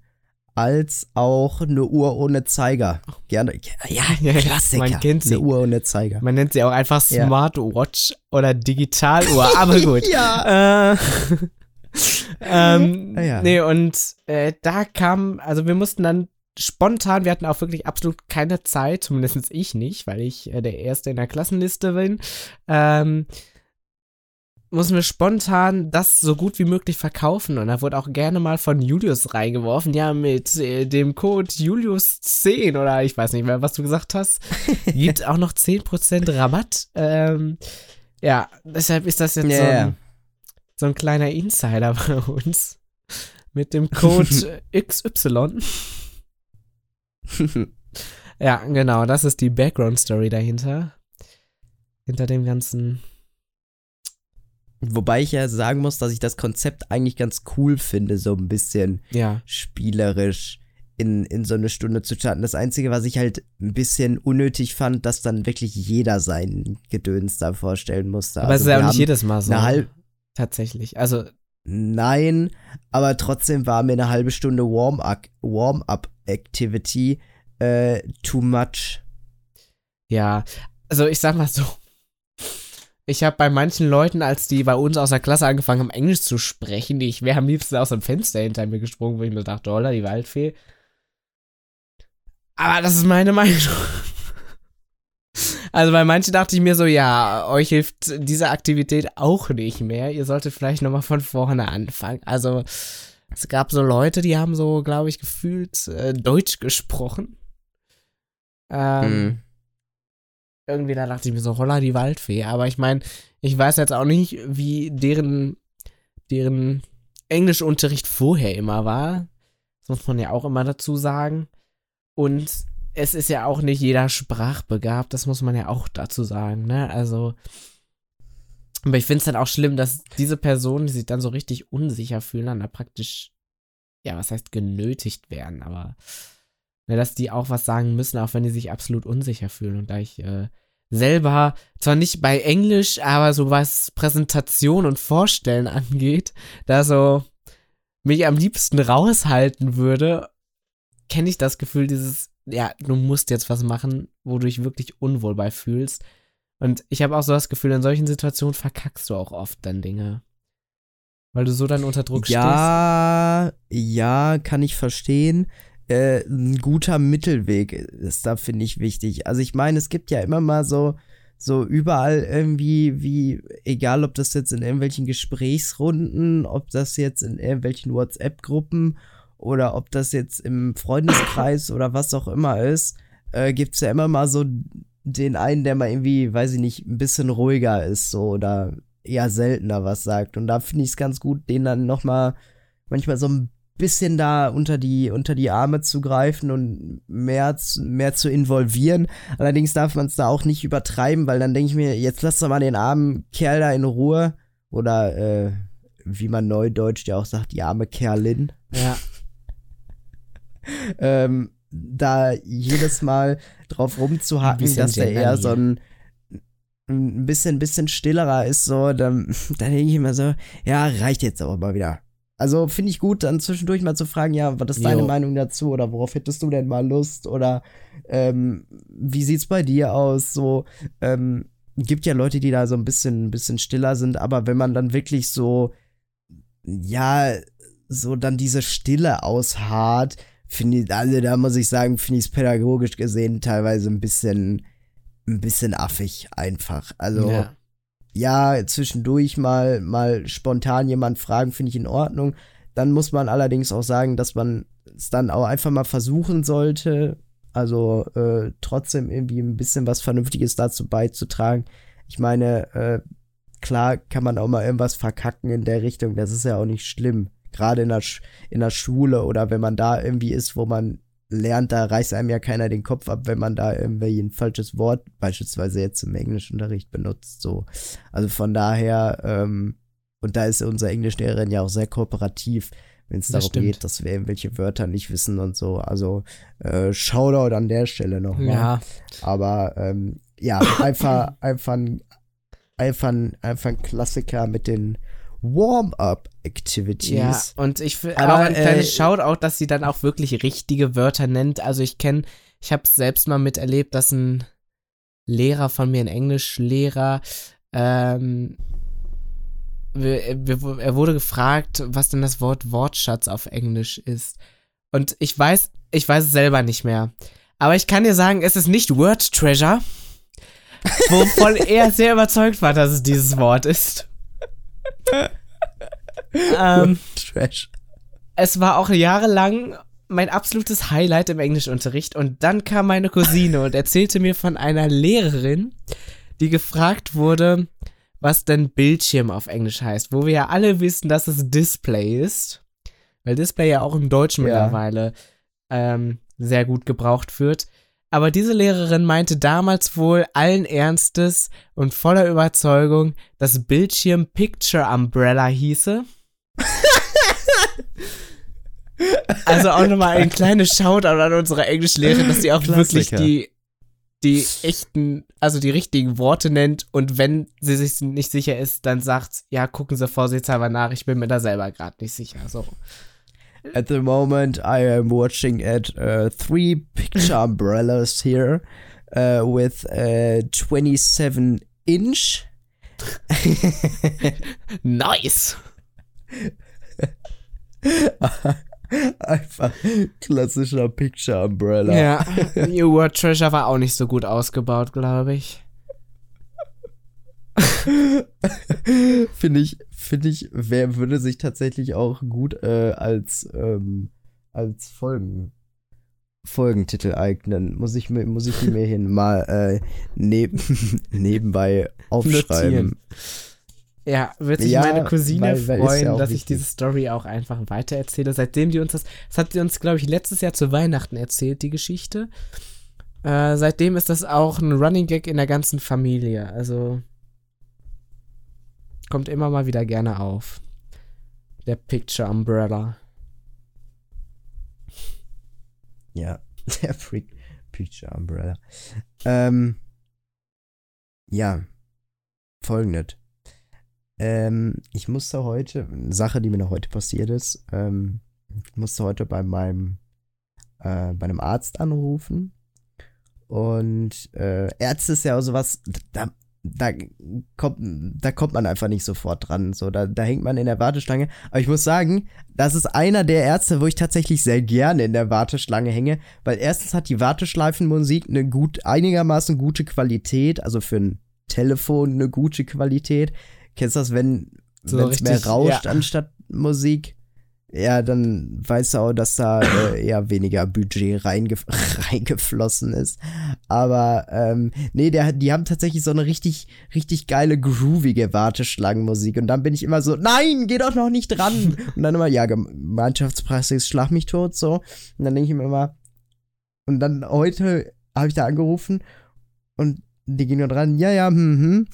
als auch eine Uhr ohne Zeiger. Gerne. Ja, Ja, ja, Klassiker. man kennt sie. Eine Uhr ohne Zeiger. Man nennt sie auch einfach. Smartwatch oder Digitaluhr, aber gut. ja. Äh, ähm, Ah ja. Nee, und äh, da kam, also wir mussten dann spontan, wir hatten auch wirklich absolut keine Zeit, zumindest ich nicht, weil ich äh, der Erste in der Klassenliste bin, ähm, mussten wir spontan das so gut wie möglich verkaufen. Und da wurde auch gerne mal von Julius reingeworfen, ja, mit äh, dem Code Julius10 oder ich weiß nicht mehr, was du gesagt hast, gibt auch noch 10% Rabatt. Ähm, ja, deshalb ist das jetzt Ja, so ein so ein kleiner Insider bei uns mit dem Code XY. ja, genau, das ist die Background-Story dahinter. Hinter dem ganzen. Wobei ich ja sagen muss, dass ich das Konzept eigentlich ganz cool finde, so ein bisschen Ja. spielerisch in, in so eine Stunde zu starten. Das Einzige, was ich halt ein bisschen unnötig fand, dass dann wirklich jeder sein Gedöns da vorstellen musste. Aber es ist wir ja auch nicht jedes Mal so. eine halb- Tatsächlich. Also, Nein, aber trotzdem war mir eine halbe Stunde Warm-up Warm-up-Activity äh, too much. ja. Also, ich sag mal so. Ich habe bei manchen Leuten, als die bei uns aus der Klasse angefangen haben, Englisch zu sprechen, ich wäre am liebsten aus dem Fenster hinter mir gesprungen, wo ich mir dachte, Holla, die Waldfee. Aber das ist meine Meinung. Also bei manchen dachte ich mir so, ja, euch hilft diese Aktivität auch nicht mehr. Ihr solltet vielleicht nochmal von vorne anfangen. Also es gab so Leute, die haben so, glaube ich, gefühlt äh, Deutsch gesprochen. Ähm, Hm. Irgendwie da dachte ich mir so, holla die Waldfee. Aber ich meine, ich weiß jetzt auch nicht, wie deren, deren Englischunterricht vorher immer war. Das muss man ja auch immer dazu sagen. Und es ist ja auch nicht jeder sprachbegabt, das muss man ja auch dazu sagen, ne? Also. Aber ich finde es dann auch schlimm, dass diese Personen, die sich dann so richtig unsicher fühlen, dann da praktisch, ja, was heißt genötigt werden, aber ne, dass die auch was sagen müssen, auch wenn die sich absolut unsicher fühlen. Und da ich äh, selber, zwar nicht bei Englisch, aber so was Präsentation und Vorstellen angeht, da so mich am liebsten raushalten würde, kenne ich das Gefühl, dieses, ja, du musst jetzt was machen, wo du dich wirklich unwohl bei fühlst. Und ich habe auch so das Gefühl, in solchen Situationen verkackst du auch oft dann Dinge. Weil du so dann unter Druck stehst. Ja, ja, kann ich verstehen. Äh, ein guter Mittelweg ist da, finde ich, wichtig. Also ich meine, es gibt ja immer mal so, so überall irgendwie, wie, egal ob das jetzt in irgendwelchen Gesprächsrunden, ob das jetzt in irgendwelchen WhatsApp-Gruppen oder ob das jetzt im Freundeskreis oder was auch immer ist, äh, gibt es ja immer mal so den einen, der mal irgendwie, weiß ich nicht, ein bisschen ruhiger ist so oder eher seltener was sagt. Und da finde ich es ganz gut, den dann nochmal manchmal so ein bisschen da unter die, unter die Arme zu greifen und mehr, zu- mehr zu involvieren. Allerdings darf man es da auch nicht übertreiben, weil dann denke ich mir, jetzt lass doch mal den armen Kerl da in Ruhe. Oder äh, wie man neudeutsch ja auch sagt, die arme Kerlin. Ja, ähm, da jedes Mal drauf rumzuhacken, dass der eher so ein ein bisschen, bisschen stillerer ist, so, dann, dann denke ich immer so, ja, reicht jetzt aber mal wieder. Also finde ich gut, dann zwischendurch mal zu fragen, ja, was ist deine Jo. Meinung dazu oder worauf hättest du denn mal Lust oder ähm, wie sieht's bei dir aus? So, ähm, gibt ja Leute, die da so ein bisschen, ein bisschen stiller sind, aber wenn man dann wirklich so, ja, so dann diese Stille ausharrt, finde ich, also da muss ich sagen, finde ich es pädagogisch gesehen teilweise ein bisschen, ein bisschen affig einfach. Also ja. Ja, zwischendurch mal, mal spontan jemand fragen, finde ich in Ordnung. Dann muss man allerdings auch sagen, dass man es dann auch einfach mal versuchen sollte, also äh, trotzdem irgendwie ein bisschen was Vernünftiges dazu beizutragen. Ich meine, äh, klar kann man auch mal irgendwas verkacken in der Richtung, das ist ja auch nicht schlimm. Gerade in der, Sch in der Schule oder wenn man da irgendwie ist, wo man lernt, da reißt einem ja keiner den Kopf ab, wenn man da irgendwie ein falsches Wort beispielsweise jetzt im Englischunterricht benutzt. So. Also von daher, ähm, und da ist unsere Englischlehrerin ja auch sehr kooperativ, wenn es darum stimmt. geht, dass wir irgendwelche Wörter nicht wissen und so. Also äh, Shoutout an der Stelle nochmal. Ja, Aber ähm, ja, einfach, einfach, ein, einfach, ein, einfach ein Klassiker mit den Warm-up-Activities. ja. Und ich will Aber, auch ein kleines äh, Shoutout, dass sie dann auch wirklich richtige Wörter nennt. Also ich kenne, ich habe es selbst mal miterlebt, dass ein Lehrer von mir, ein Englischlehrer, ähm, er wurde gefragt, was denn das Wort Wortschatz auf Englisch ist. Und ich weiß, ich weiß es selber nicht mehr. Aber ich kann dir sagen, es ist nicht Word Treasure, wovon er sehr überzeugt war, dass es dieses Wort ist. Ähm, Trash. es war auch jahrelang mein absolutes Highlight im Englischunterricht. Und dann kam meine Cousine und erzählte mir von einer Lehrerin, die gefragt wurde, was denn Bildschirm auf Englisch heißt, wo wir ja alle wissen, dass es Display ist, weil Display ja auch im Deutschen Ja. mittlerweile ähm, sehr gut gebraucht wird. Aber diese Lehrerin meinte damals wohl allen Ernstes und voller Überzeugung, dass Bildschirm Picture Umbrella hieße. also auch nochmal ein kleines Shoutout an unsere Englischlehrerin, dass sie auch wirklich Klassiker. die, die echten, also die richtigen Worte nennt und wenn sie sich nicht sicher ist, dann sagt, ja, gucken Sie vorsichtshalber nach, ich bin mir da selber gerade nicht sicher. So. At the moment, I am watching at uh, three picture umbrellas here uh, with uh, 27 inch. Nice! Einfach klassischer Picture Umbrella. Ja, New World Treasure war auch nicht so gut ausgebaut, glaube ich. finde ich, finde ich, wer würde sich tatsächlich auch gut äh, als, ähm, als Folgen, Folgentitel eignen. Muss ich mir, muss ich mir hin mal äh, neben, nebenbei aufschreiben. Notieren. Ja, wird sich Ja, meine Cousine weil- weil freuen, ja dass ich wichtig. diese Story auch einfach weitererzähle. Seitdem die uns das, das hat sie uns, glaube ich, letztes Jahr zu Weihnachten erzählt, die Geschichte. Äh, seitdem ist das auch ein Running Gag in der ganzen Familie. Also kommt immer mal wieder gerne auf. Der Picture Umbrella. Ja, der Freak Picture Umbrella. Ähm, ja, folgendes. Ähm, ich musste heute, eine Sache, die mir noch heute passiert ist, ähm, ich musste heute bei meinem, äh, bei einem Arzt anrufen. Und äh, Ärzte ist ja auch sowas, da, da, kommt, da kommt man einfach nicht sofort dran. So, da, da hängt man in der Warteschlange. Aber ich muss sagen, das ist einer der Ärzte, wo ich tatsächlich sehr gerne in der Warteschlange hänge, weil erstens hat die Warteschleifenmusik eine gut, einigermaßen gute Qualität, also für ein Telefon eine gute Qualität. Kennst du das, wenn So es mehr rauscht ja. anstatt Musik? Ja, dann weißt du auch, dass da äh, eher weniger Budget reinge reingeflossen ist. Aber ähm, nee, der, die haben tatsächlich so eine richtig, richtig geile, groovige Warteschlangenmusik. Und dann bin ich immer so, nein, geh doch noch nicht dran. Und dann immer, ja, Gemeinschaftspraxis, schlag mich tot, so. Und dann denke ich mir immer, und dann heute habe ich da angerufen und die ging nur dran, ja, ja, hm, hm.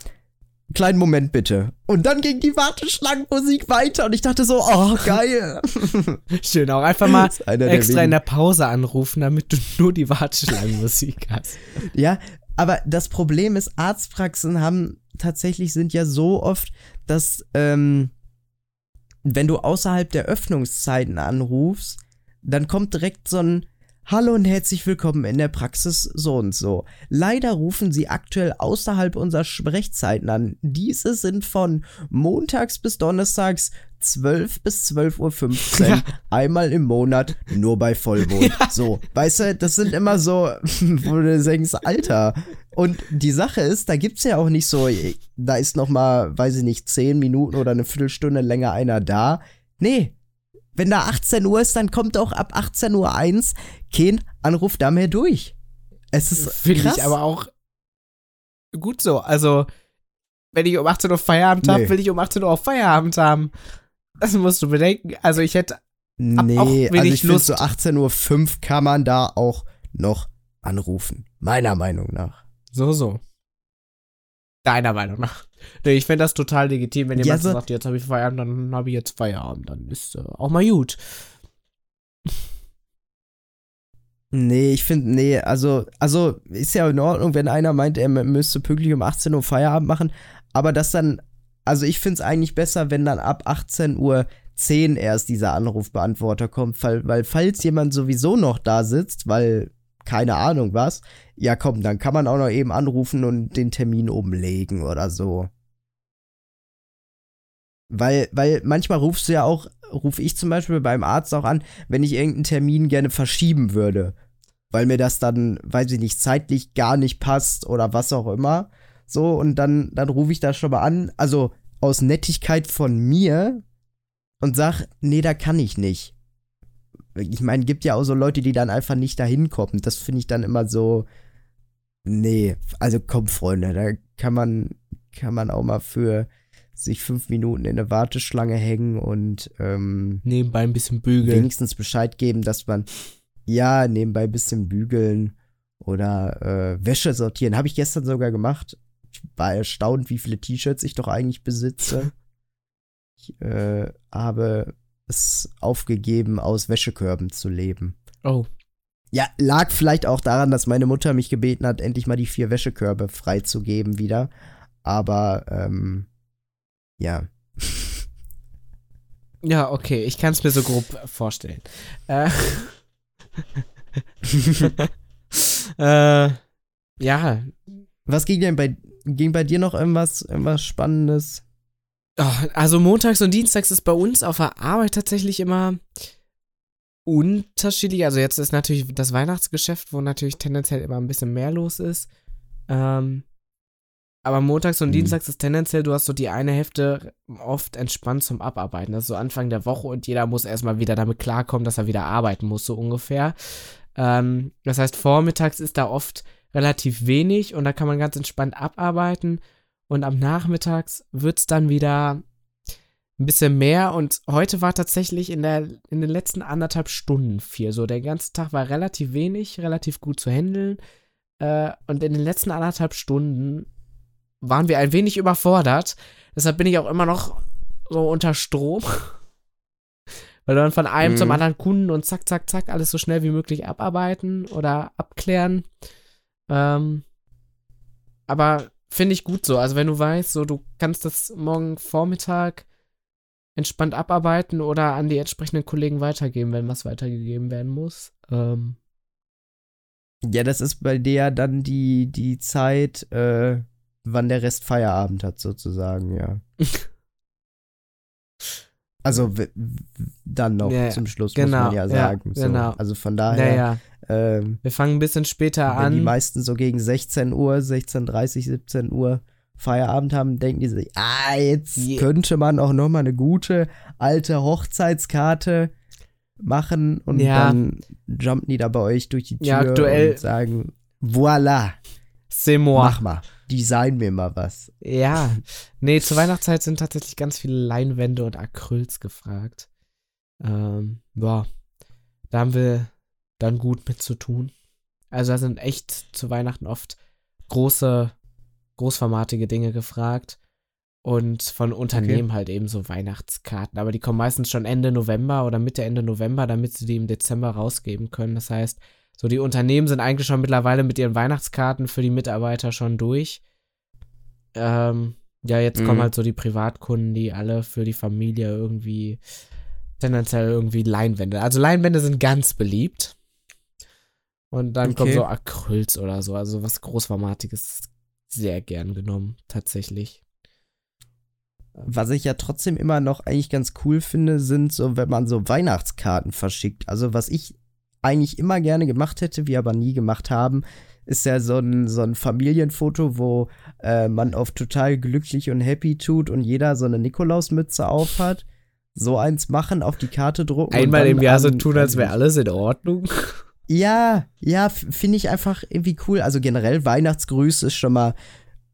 Kleinen Moment bitte. Und dann ging die Warteschlangenmusik weiter und ich dachte so, oh, geil. Schön, auch einfach mal der extra in der Pause anrufen, damit du nur die Warteschlangenmusik hast. Ja, aber das Problem ist, Arztpraxen haben tatsächlich sind ja so oft, dass ähm, wenn du außerhalb der Öffnungszeiten anrufst, dann kommt direkt so ein Hallo und herzlich willkommen in der Praxis so und so. Leider rufen sie aktuell außerhalb unserer Sprechzeiten an. Diese sind von montags bis donnerstags 12 bis 12.15 Uhr Ja. einmal im Monat nur bei Vollmond. So, weißt du, das sind immer so, wo du denkst, Alter. Und die Sache ist, da gibt's ja auch nicht so, da ist noch mal, weiß ich nicht, 10 Minuten oder eine Viertelstunde länger einer da. Nee, wenn da 18 Uhr ist, dann kommt auch ab 18.01 Uhr kein Anruf da mehr durch. Es ist Finde ich aber auch gut so. Also, wenn ich um 18 Uhr Feierabend habe, Nee. will ich um 18 Uhr auch Feierabend haben. Das musst du bedenken. Also, ich hätte. Nee, auch also wenig ich finde, Lust. so 18.05 Uhr kann man da auch noch anrufen. Meiner Meinung nach. So, so. Deiner Meinung nach. Nee, ich fände das total legitim, wenn Ja, jemand so- sagt, jetzt habe ich Feierabend, dann habe ich jetzt Feierabend. Dann ist äh, auch mal gut. Nee, ich finde, nee, also, also ist ja in Ordnung, wenn einer meint, er müsste pünktlich um 18 Uhr Feierabend machen, aber das dann, also ich finde es eigentlich besser, wenn dann ab 18 Uhr 10 erst dieser Anrufbeantworter kommt, weil, weil falls jemand sowieso noch da sitzt, weil keine Ahnung was, ja komm, dann kann man auch noch eben anrufen und den Termin umlegen oder so. Weil, weil manchmal rufst du ja auch, ruf ich zum Beispiel beim Arzt auch an, wenn ich irgendeinen Termin gerne verschieben würde. Weil mir das dann, weiß ich nicht, zeitlich gar nicht passt oder was auch immer. So, und dann, dann rufe ich da schon mal an, also aus Nettigkeit von mir und sag, nee, da kann ich nicht. Ich meine, gibt ja auch so Leute, die dann einfach nicht dahin kommen. Das finde ich dann immer so, nee, also komm, Freunde, da kann man, kann man auch mal für sich fünf Minuten in eine Warteschlange hängen und ähm, Nebenbei ein bisschen bügeln. wenigstens Bescheid geben, dass man ja nebenbei ein bisschen bügeln oder äh, Wäsche sortieren. Habe ich gestern sogar gemacht. Ich war erstaunt, wie viele T-Shirts ich doch eigentlich besitze. Ich äh, habe es aufgegeben, aus Wäschekörben zu leben. Oh, Ja, lag vielleicht auch daran, dass meine Mutter mich gebeten hat, endlich mal die vier Wäschekörbe freizugeben wieder. Aber, ähm, ja. ja, okay, ich kann es mir so grob vorstellen. Äh, äh, ja, Was ging denn bei, ging bei dir noch irgendwas, irgendwas Spannendes? Also montags und dienstags ist bei uns auf der Arbeit tatsächlich immer unterschiedlich. Also jetzt ist natürlich das Weihnachtsgeschäft, wo natürlich tendenziell immer ein bisschen mehr los ist. Ähm, aber montags und Mhm. dienstags ist tendenziell, du hast so die eine Hälfte oft entspannt zum Abarbeiten. Das ist so Anfang der Woche und jeder muss erstmal wieder damit klarkommen, dass er wieder arbeiten muss, so ungefähr. Ähm, das heißt, vormittags ist da oft relativ wenig und da kann man ganz entspannt abarbeiten. Und am Nachmittags wird es dann wieder ein bisschen mehr. Und heute war tatsächlich in, der, in den letzten anderthalb Stunden viel. So, der ganze Tag war relativ wenig, relativ gut zu handeln. Äh, und in den letzten anderthalb Stunden waren wir ein wenig überfordert. Deshalb bin ich auch immer noch so unter Strom. Weil dann von einem Mhm. zum anderen Kunden und zack, zack, zack, alles so schnell wie möglich abarbeiten oder abklären. Ähm, aber finde ich gut so. Also wenn du weißt, so du kannst das morgen Vormittag entspannt abarbeiten oder an die entsprechenden Kollegen weitergeben, wenn was weitergegeben werden muss. Ähm, Ja, das ist bei dir dann die, die Zeit, äh, wann der Rest Feierabend hat, sozusagen, ja. Also dann noch Ja, zum Schluss, genau, muss man ja ja, sagen. so. genau. Also von daher, naja, ähm, wir fangen ein bisschen später wenn die an. meisten so gegen 16 Uhr, 16.30 17 Uhr Feierabend haben, denken die sich, ah, jetzt Je- könnte man auch noch mal eine gute alte Hochzeitskarte machen und Ja. dann jumpen die da bei euch durch die Tür Ja, und sagen, voilà, C'est moi. mach mal, design mir mal was. Ja. Nee, zur Weihnachtszeit sind tatsächlich ganz viele Leinwände und Acryls gefragt. Ähm, boah. Da haben wir dann gut mit zu tun. Also da sind echt zu Weihnachten oft große, großformatige Dinge gefragt. Und von Unternehmen halt eben so Weihnachtskarten. Aber die kommen meistens schon Ende November oder Mitte, Ende November, damit sie die im Dezember rausgeben können. Das heißt, so die Unternehmen sind eigentlich schon mittlerweile mit ihren Weihnachtskarten für die Mitarbeiter schon durch. Ähm, ja, jetzt Mhm. kommen halt so die Privatkunden, die alle für die Familie irgendwie tendenziell irgendwie Leinwände. Also Leinwände sind ganz beliebt. Und dann kommt Okay. so Acryls oder so, also was Großformatiges sehr gern genommen, tatsächlich. Was ich ja trotzdem immer noch eigentlich ganz cool finde, sind so, wenn man so Weihnachtskarten verschickt. Also was ich eigentlich immer gerne gemacht hätte, wir aber nie gemacht haben, ist ja so ein, so ein Familienfoto, wo äh, man auf total glücklich und happy tut und jeder so eine Nikolausmütze aufhat. So eins machen, auf die Karte drucken. Einmal im Jahr so tun, als wäre alles in Ordnung. Ja, ja, finde ich einfach irgendwie cool. Also generell Weihnachtsgrüße ist schon mal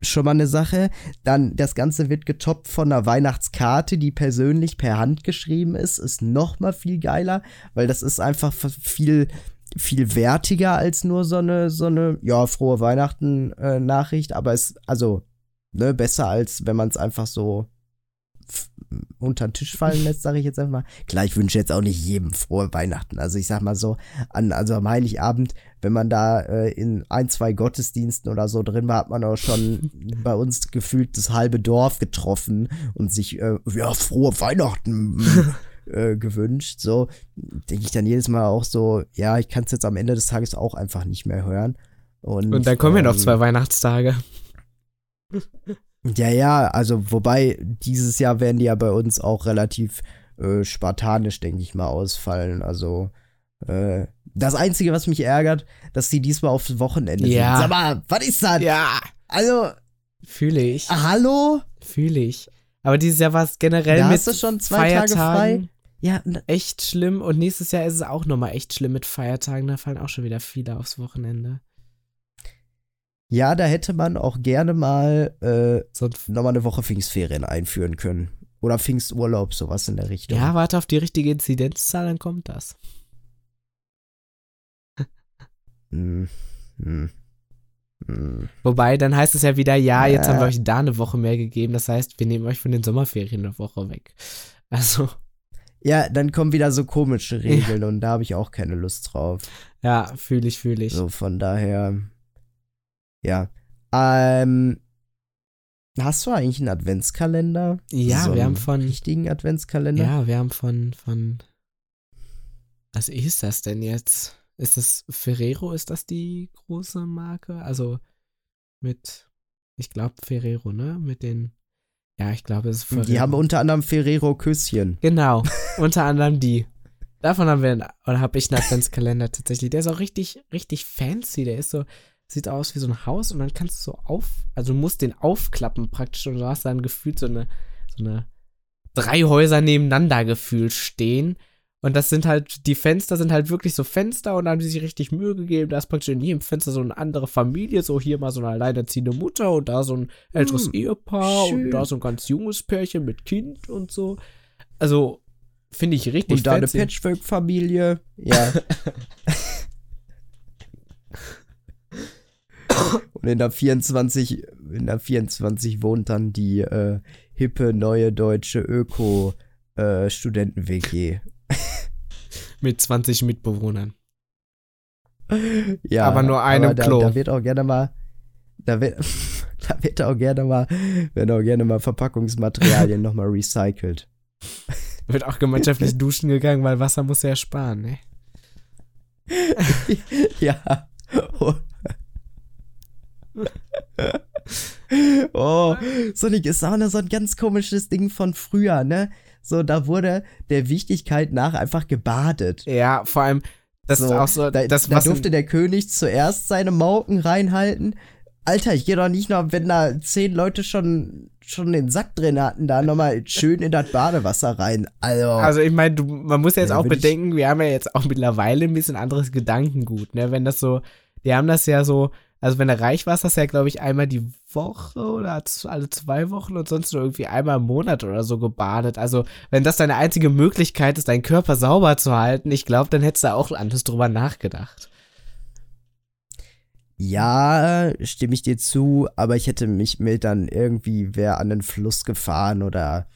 schon mal eine Sache. Dann das Ganze wird getoppt von einer Weihnachtskarte, die persönlich per Hand geschrieben ist, ist noch mal viel geiler, weil das ist einfach viel viel wertiger als nur so eine so eine ja frohe Weihnachten äh, Nachricht, aber es also ne besser als wenn man es einfach so unter den Tisch fallen lässt, sage ich jetzt einfach mal. Klar, ich wünsche jetzt auch nicht jedem frohe Weihnachten. Also ich sag mal so, an, also am Heiligabend, wenn man da äh, in ein, zwei Gottesdiensten oder so drin war, hat man auch schon bei uns gefühlt das halbe Dorf getroffen und sich, äh, ja, frohe Weihnachten äh, gewünscht. So denke ich dann jedes Mal auch so, ja, ich kann es jetzt am Ende des Tages auch einfach nicht mehr hören. Und, Und dann kommen ja noch ähm, zwei Weihnachtstage. ja, ja, also wobei dieses Jahr werden die ja bei uns auch relativ äh, spartanisch, denke ich mal, ausfallen. Also äh, das Einzige, was mich ärgert, dass die diesmal aufs Wochenende Ja. sind. Sag mal, was ist das? Ja, Also, fühle ich. ah, hallo? Fühle ich. Aber dieses Jahr war es generell Da mit hast du schon zwei Tage Feiertagen frei. Ja, echt schlimm. Und nächstes Jahr ist es auch nochmal echt schlimm mit Feiertagen. Da fallen auch schon wieder viele aufs Wochenende. Ja, da hätte man auch gerne mal äh, nochmal eine Woche Pfingstferien einführen können. Oder Pfingsturlaub, sowas in der Richtung. ja, warte auf die richtige Inzidenzzahl, dann kommt das. Hm, hm, hm. Wobei, dann heißt es ja wieder, ja, jetzt Ja. haben wir euch da eine Woche mehr gegeben. Das heißt, wir nehmen euch von den Sommerferien eine Woche weg. Also, Ja, dann kommen wieder so komische Regeln und da habe ich auch keine Lust drauf. ja, fühle ich, fühle ich. So, von daher. Ja. Ähm. Hast du eigentlich einen Adventskalender? Ja, so wir haben von- richtigen Adventskalender? Ja, wir haben von, von. Was ist das denn jetzt? Ist das Ferrero? Ist das die große Marke? Also mit, ich glaube Ferrero, ne? Mit den, ja, ich glaube es ist Ferrero. Die haben unter anderem Ferrero Küsschen. genau, unter anderem die. Davon haben wir, einen- oder habe ich einen Adventskalender tatsächlich. Der ist auch richtig, richtig fancy. Der ist so, sieht aus wie so ein Haus und dann kannst du so auf, also du musst den aufklappen praktisch und du hast dann gefühlt so eine, so eine drei Häuser nebeneinander gefühlt stehen. Und das sind halt, die Fenster sind halt wirklich so Fenster und da haben die sich richtig Mühe gegeben. Da ist praktisch in jedem Fenster so eine andere Familie. So hier mal so eine alleinerziehende Mutter und da so ein älteres Hm, Ehepaar schön. und da so ein ganz junges Pärchen mit Kind und so. Also, finde ich richtig Und da eine fancy. Patchwork-Familie. Ja. Und in der 24, in der 24 wohnt dann die äh, hippe neue deutsche Öko-Studenten-WG. Mit 20 Mitbewohnern. ja, Aber nur einem da, Klo. Da wird auch gerne mal, da wird, da wird auch gerne mal, werden auch gerne mal Verpackungsmaterialien nochmal recycelt. Wird auch gemeinschaftlich duschen gegangen, weil Wasser muss ja sparen, ne? ja. Oh. oh, Sonic ist auch noch so ein ganz komisches Ding von früher, ne? So, da wurde der Wichtigkeit nach einfach gebadet. Ja, vor allem, das ist So, auch so, da, das da durfte der König zuerst seine Mauken reinhalten. Alter, ich gehe doch nicht noch, wenn da zehn Leute schon, schon den Sack drin hatten, da nochmal schön in das Badewasser rein. Also, Also ich meine, man muss ja jetzt Ja, auch bedenken, wir haben ja jetzt auch mittlerweile ein bisschen anderes Gedankengut, ne? Wenn das so, die haben das ja so, also wenn du reich warst, hast du ja, glaube ich, einmal die Woche oder alle zwei Wochen und sonst nur irgendwie einmal im Monat oder so gebadet. Also wenn das deine einzige Möglichkeit ist, deinen Körper sauber zu halten, ich glaube, dann hättest du auch anders drüber nachgedacht. ja, stimme ich dir zu, aber ich hätte mich mit dann irgendwie wer an den Fluss gefahren oder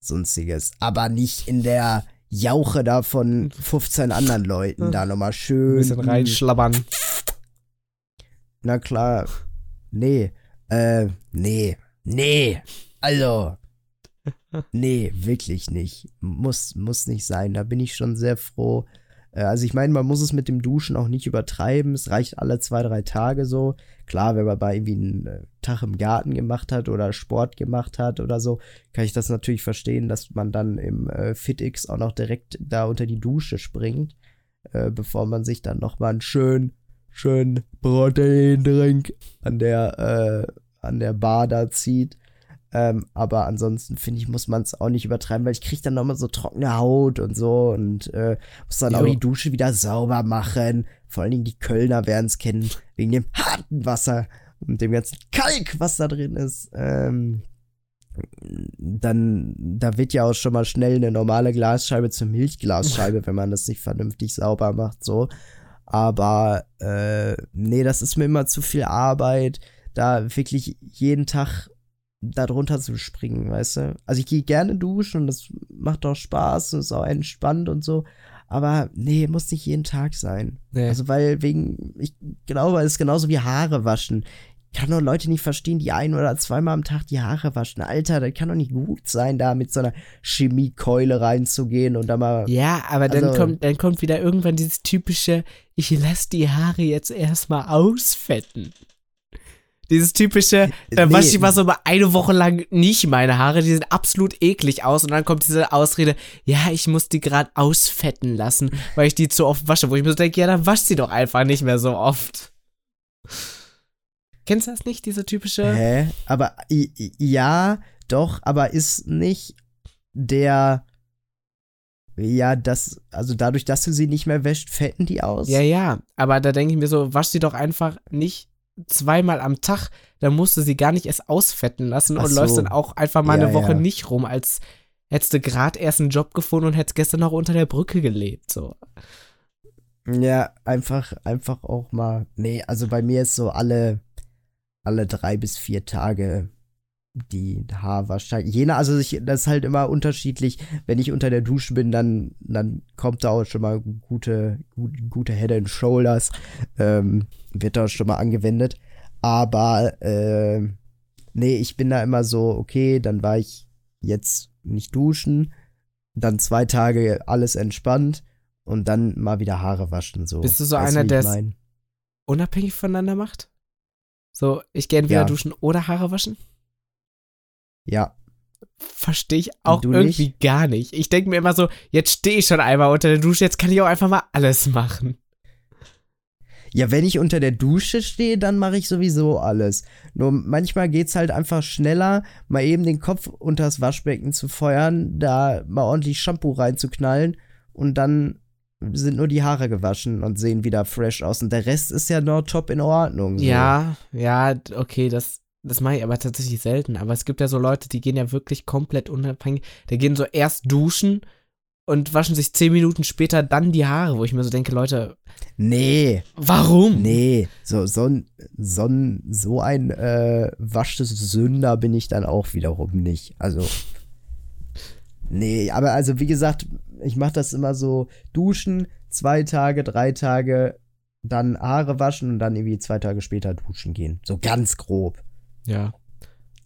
sonstiges. Aber nicht in der Jauche da von 15 anderen Leuten da nochmal Ein schön. bisschen reinschlabbern. Na klar. Nee. Äh, nee. Nee. Also. Nee, wirklich nicht. Muss, muss nicht sein. Da bin ich schon sehr froh. Äh, also ich meine, man muss es mit dem Duschen auch nicht übertreiben. Es reicht alle zwei, drei Tage so. Klar, wenn man mal irgendwie einen äh, Tag im Garten gemacht hat oder Sport gemacht hat oder so, kann ich das natürlich verstehen, dass man dann im äh, FitX auch noch direkt da unter die Dusche springt, bevor man sich dann nochmal einen schönen schön Proteindrink an der, äh, an der Bar da zieht. Ähm, aber ansonsten finde ich, muss man es auch nicht übertreiben, weil ich kriege dann nochmal so trockene Haut und so und äh, muss dann Jo. auch die Dusche wieder sauber machen. Vor allen Dingen die Kölner werden es kennen, wegen dem harten Wasser und dem ganzen Kalk, was da drin ist. Ähm, dann, da wird ja auch schon mal schnell eine normale Glasscheibe zur Milchglasscheibe, wenn man das nicht vernünftig sauber macht, so. Aber äh, nee, das ist mir immer zu viel Arbeit, da wirklich jeden Tag da drunter zu springen, weißt du? Also ich gehe gerne duschen und das macht auch Spaß und ist auch entspannt und so. Aber nee, muss nicht jeden Tag sein. Nee. Also weil wegen, ich glaube, es ist genauso wie Haare waschen. Ich kann doch Leute nicht verstehen, die ein oder zweimal am Tag die Haare waschen. Alter, das kann doch nicht gut sein, da mit so einer Chemiekeule reinzugehen und da mal Ja, aber dann Also- kommt, dann kommt wieder irgendwann dieses typische, ich lass die Haare jetzt erstmal ausfetten. Dieses typische, dann Nee. wasche ich mal so mal eine Woche lang nicht meine Haare, die sehen absolut eklig aus und dann kommt diese Ausrede, ja, ich muss die gerade ausfetten lassen, weil ich die zu oft wasche, wo ich mir so denke, ja, dann wasch sie doch einfach nicht mehr so oft. Kennst du das nicht, diese typische? Hä? Aber ja, doch, aber ist nicht der. Ja, das, also dadurch, dass du sie nicht mehr wäscht, fetten die aus? Ja, ja, aber da denke ich mir so, wasch sie doch einfach nicht zweimal am Tag, dann musst du sie gar nicht erst ausfetten lassen Ach und so. läufst dann auch einfach mal Ja, eine Woche ja. nicht rum, als hättest du gerade erst einen Job gefunden und hättest gestern noch unter der Brücke gelebt. So. Ja, einfach, einfach auch mal. Nee, also bei mir ist so alle, alle drei bis vier Tage die Haarwaschzeit. Jena, also ich, das ist halt immer unterschiedlich. Wenn ich unter der Dusche bin, dann, dann kommt da auch schon mal gute, gut, gute Head and Shoulders. Ähm, wird da schon mal angewendet. Aber, äh, nee, ich bin da immer so, okay, dann war ich jetzt nicht duschen. Dann zwei Tage alles entspannt und dann mal wieder Haare waschen. So. Bist du so Weißt einer, der's- mein? Unabhängig voneinander macht? So, ich gehe entweder Ja. duschen oder Haare waschen? Ja, Verstehe ich auch irgendwie gar nicht. Ich denke mir immer so, jetzt stehe ich schon einmal unter der Dusche, jetzt kann ich auch einfach mal alles machen. Ja, wenn ich unter der Dusche stehe, dann mache ich sowieso alles. Nur manchmal geht's halt einfach schneller, mal eben den Kopf unters Waschbecken zu feuern, da mal ordentlich Shampoo reinzuknallen und dann sind nur die Haare gewaschen und sehen wieder fresh aus. Und der Rest ist ja noch top in Ordnung. So. Ja, ja, okay, das, das mache ich aber tatsächlich selten. Aber es gibt ja so Leute, die gehen ja wirklich komplett unabhängig. Die gehen so erst duschen und waschen sich zehn Minuten später dann die Haare, wo ich mir so denke, Leute, Nee, warum? nee. So, so, ein- so, ein- so ein äh, waschtes Sünder bin ich dann auch wiederum nicht. Also. Nee, aber also wie gesagt, ich mache das immer so: duschen, zwei Tage, drei Tage, dann Haare waschen und dann irgendwie zwei Tage später duschen gehen. So ganz grob. Ja.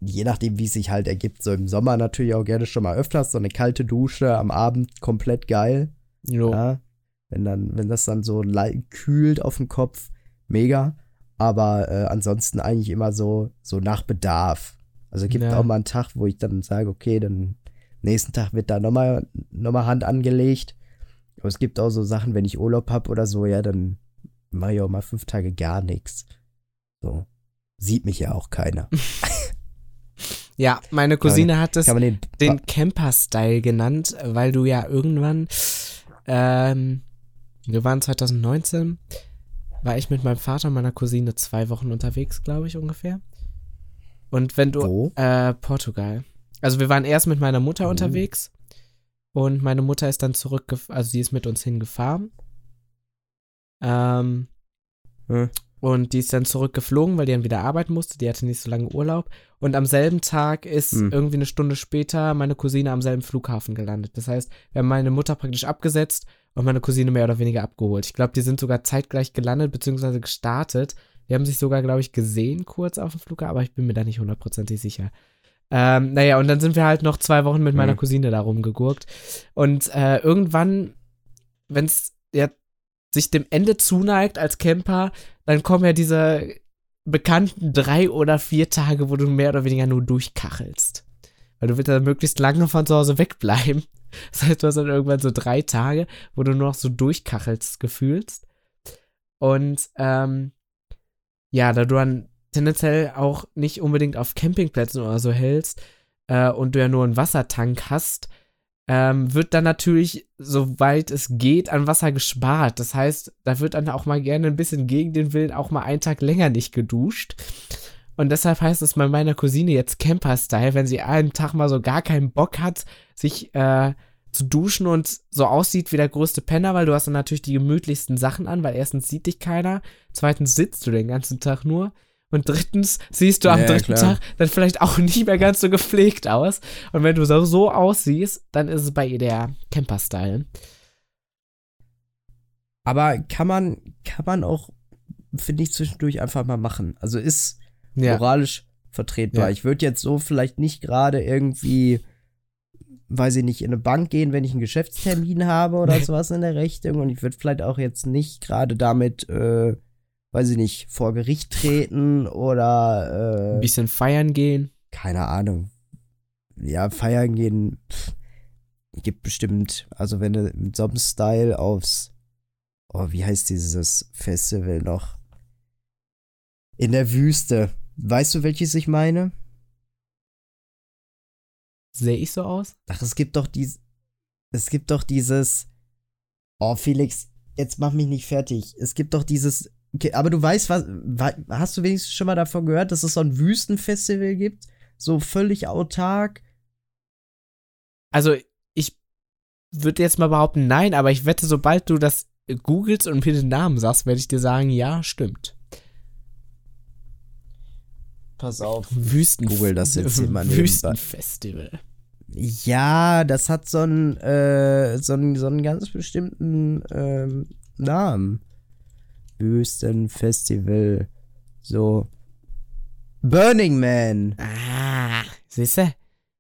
Je nachdem, wie es sich halt ergibt. So im Sommer natürlich auch gerne schon mal öfters. So eine kalte Dusche am Abend komplett geil. Jo. Ja, wenn dann, wenn das dann so kühlt auf dem Kopf, mega. Aber äh, ansonsten eigentlich immer so, so nach Bedarf. Also es gibt Ja. auch mal einen Tag, wo ich dann sage, okay, dann nächsten Tag wird da nochmal noch mal Hand angelegt. Aber es gibt auch so Sachen, wenn ich Urlaub habe oder so, ja, dann mache ich auch mal fünf Tage gar nichts. So. Sieht mich ja auch keiner. Ja, meine Cousine hat es den, den Camper-Style genannt, weil du ja irgendwann, ähm, wir waren 2019, war ich mit meinem Vater und meiner Cousine zwei Wochen unterwegs, glaube ich, ungefähr. Und wenn du, Wo? äh, Portugal. Also wir waren erst mit meiner Mutter Oh. unterwegs und meine Mutter ist dann zurückgefahren, also sie ist mit uns hingefahren. Ähm, Hm. und die ist dann zurückgeflogen, weil die dann wieder arbeiten musste. Die hatte nicht so lange Urlaub. Und am selben Tag ist Hm. irgendwie eine Stunde später meine Cousine am selben Flughafen gelandet. Das heißt, wir haben meine Mutter praktisch abgesetzt und meine Cousine mehr oder weniger abgeholt. Ich glaube, die sind sogar zeitgleich gelandet bzw. gestartet. Die haben sich sogar, glaube ich, gesehen kurz auf dem Flughafen, aber ich bin mir da nicht hundertprozentig sicher. Ähm, naja, und dann sind wir halt noch zwei Wochen mit meiner Hm. Cousine da rumgegurkt. Und äh, irgendwann, wenn es ja sich dem Ende zuneigt als Camper, dann kommen ja diese bekannten drei oder vier Tage, wo du mehr oder weniger nur durchkachelst. Weil du willst ja möglichst lange von zu Hause wegbleiben. Das heißt, du hast dann irgendwann so drei Tage, wo du nur noch so durchkachelst gefühlst. Und ähm, ja, da du dann tendenziell auch nicht unbedingt auf Campingplätzen oder so hältst äh, und du ja nur einen Wassertank hast, ähm, wird dann natürlich, soweit es geht, an Wasser gespart. Das heißt, da wird dann auch mal gerne ein bisschen gegen den Willen auch mal einen Tag länger nicht geduscht. Und deshalb heißt es bei meiner Cousine jetzt Camper-Style, wenn sie einen Tag mal so gar keinen Bock hat, sich äh, zu duschen und so aussieht wie der größte Penner, weil du hast dann natürlich die gemütlichsten Sachen an, weil erstens sieht dich keiner, zweitens sitzt du den ganzen Tag nur und drittens siehst du am Ja, dritten klar. Tag dann vielleicht auch nicht mehr ganz so gepflegt aus. Und wenn du so, so aussiehst, dann ist es bei ihr der Camper-Style. Aber kann man, kann man auch, finde ich, zwischendurch einfach mal machen. Also ist Ja. moralisch vertretbar. Ja. Ich würde jetzt so vielleicht nicht gerade irgendwie, weiß ich nicht, in eine Bank gehen, wenn ich einen Geschäftstermin habe oder sowas in der Richtung. Und ich würde vielleicht auch jetzt nicht gerade damit, äh, weiß ich nicht, vor Gericht treten Ein oder, äh, bisschen feiern gehen. keine Ahnung. Ja, feiern gehen. Pff, gibt bestimmt, also wenn du mit so einem Style aufs, oh, wie heißt dieses Festival noch? In der Wüste. Weißt du, welches ich meine? Sehe ich so aus? Ach, es gibt doch dies, es gibt doch dieses, oh Felix, jetzt mach mich nicht fertig. Es gibt doch dieses Okay, aber du weißt, was. wa- Hast du wenigstens schon mal davon gehört, dass es so ein Wüstenfestival gibt? So völlig autark? Also, ich würde jetzt mal behaupten, nein, aber ich wette, sobald du das googelst und mir den Namen sagst, werde ich dir sagen, ja, stimmt. Pass auf. Wüsten Google das jetzt hier mal nebenbei. Wüstenfestival. Ja, das hat so einen, äh, so einen, so einen ganz bestimmten ähm, Namen. Wüstenfestival. So. Burning Man. Ah, siehste?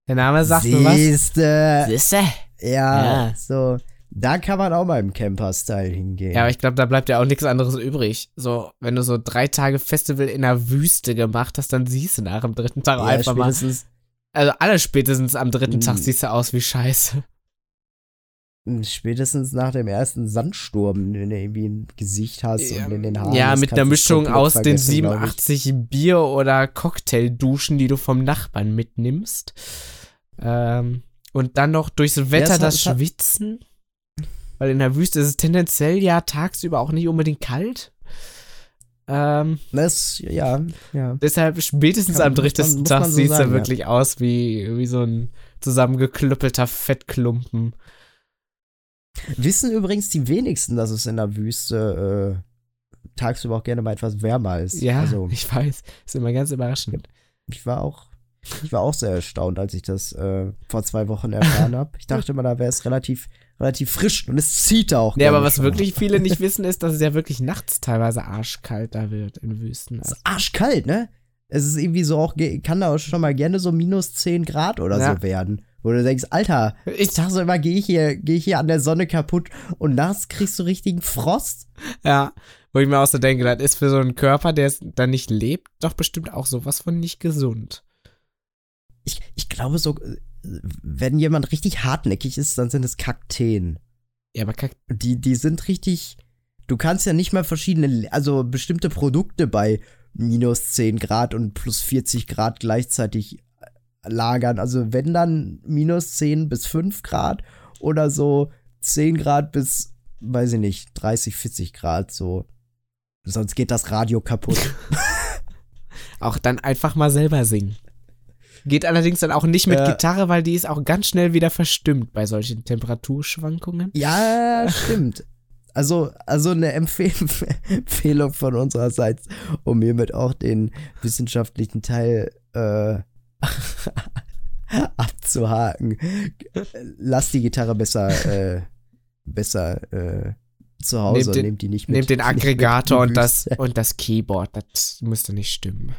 Der Name sagt mir was. Siehste. Siehste? Ja, Ja. so. Da kann man auch mal im Camper-Style hingehen. Ja, aber ich glaube, da bleibt ja auch nichts anderes übrig. So, wenn du so drei Tage Festival in der Wüste gemacht hast, dann siehst du nach dem dritten Tag Ja, einfach mal. Also alle spätestens am dritten. Tag siehst du aus wie Scheiße. Spätestens nach dem ersten Sandsturm, den du irgendwie im Gesicht hast Ja, und in den Haaren. ja, mit einer Mischung aus den vergessen, glaub ich. 87 Bier- oder Cocktailduschen, die du vom Nachbarn mitnimmst. Ähm, und dann noch durchs Wetter hat- das hat- Schwitzen. Weil in der Wüste ist es tendenziell ja tagsüber auch nicht unbedingt kalt. Ähm, Das, ja, ja. deshalb spätestens Kann- am man- muss Tag so sieht es ja. wirklich aus wie, wie so ein zusammengeklüppelter Fettklumpen. Wissen übrigens die wenigsten, dass es in der Wüste äh, tagsüber auch gerne mal etwas wärmer ist. Ja, Also, ich weiß. Ist immer ganz überraschend. ich war auch, ich war auch sehr erstaunt, als ich das äh, vor zwei Wochen erfahren habe. Ich dachte immer, da wäre es relativ, relativ frisch und es zieht auch. Nee, aber was schon. wirklich viele nicht wissen, ist, dass es ja wirklich nachts teilweise arschkalt da wird in Wüsten. Es ist arschkalt, ne? Es ist irgendwie so auch, kann da auch schon mal gerne so minus 10 Grad oder Ja. so werden. Wo du denkst, Alter, ich dachte so immer, gehe ich hier, gehe ich hier an der Sonne kaputt und nachts kriegst du richtigen Frost. ja, wo ich mir auch so denke, das ist für so einen Körper, der dann nicht lebt, doch bestimmt auch sowas von nicht gesund. Ich, ich glaube so, wenn jemand richtig hartnäckig ist, dann sind es Kakteen. Ja, aber kack, Die, die sind richtig. Du kannst ja nicht mal verschiedene, also bestimmte Produkte bei minus 10 Grad und plus 40 Grad gleichzeitig lagern. Also wenn dann minus 10 bis 5 Grad oder so 10 Grad bis, weiß ich nicht, 30, 40 Grad so. Sonst geht das Radio kaputt. auch dann einfach mal selber singen. Geht allerdings dann auch nicht mit Ja. Gitarre, weil die ist auch ganz schnell wieder verstimmt bei solchen Temperaturschwankungen. Ja, stimmt. Also, also eine Empfehl Empfehlung von unsererseits, um hiermit auch den wissenschaftlichen Teil äh, abzuhaken. Lass die Gitarre besser, äh, besser äh, zu Hause Nehmt und den- nehmt die nicht mit. Nehmt den Aggregator und das, und das Keyboard, das müsste nicht stimmen.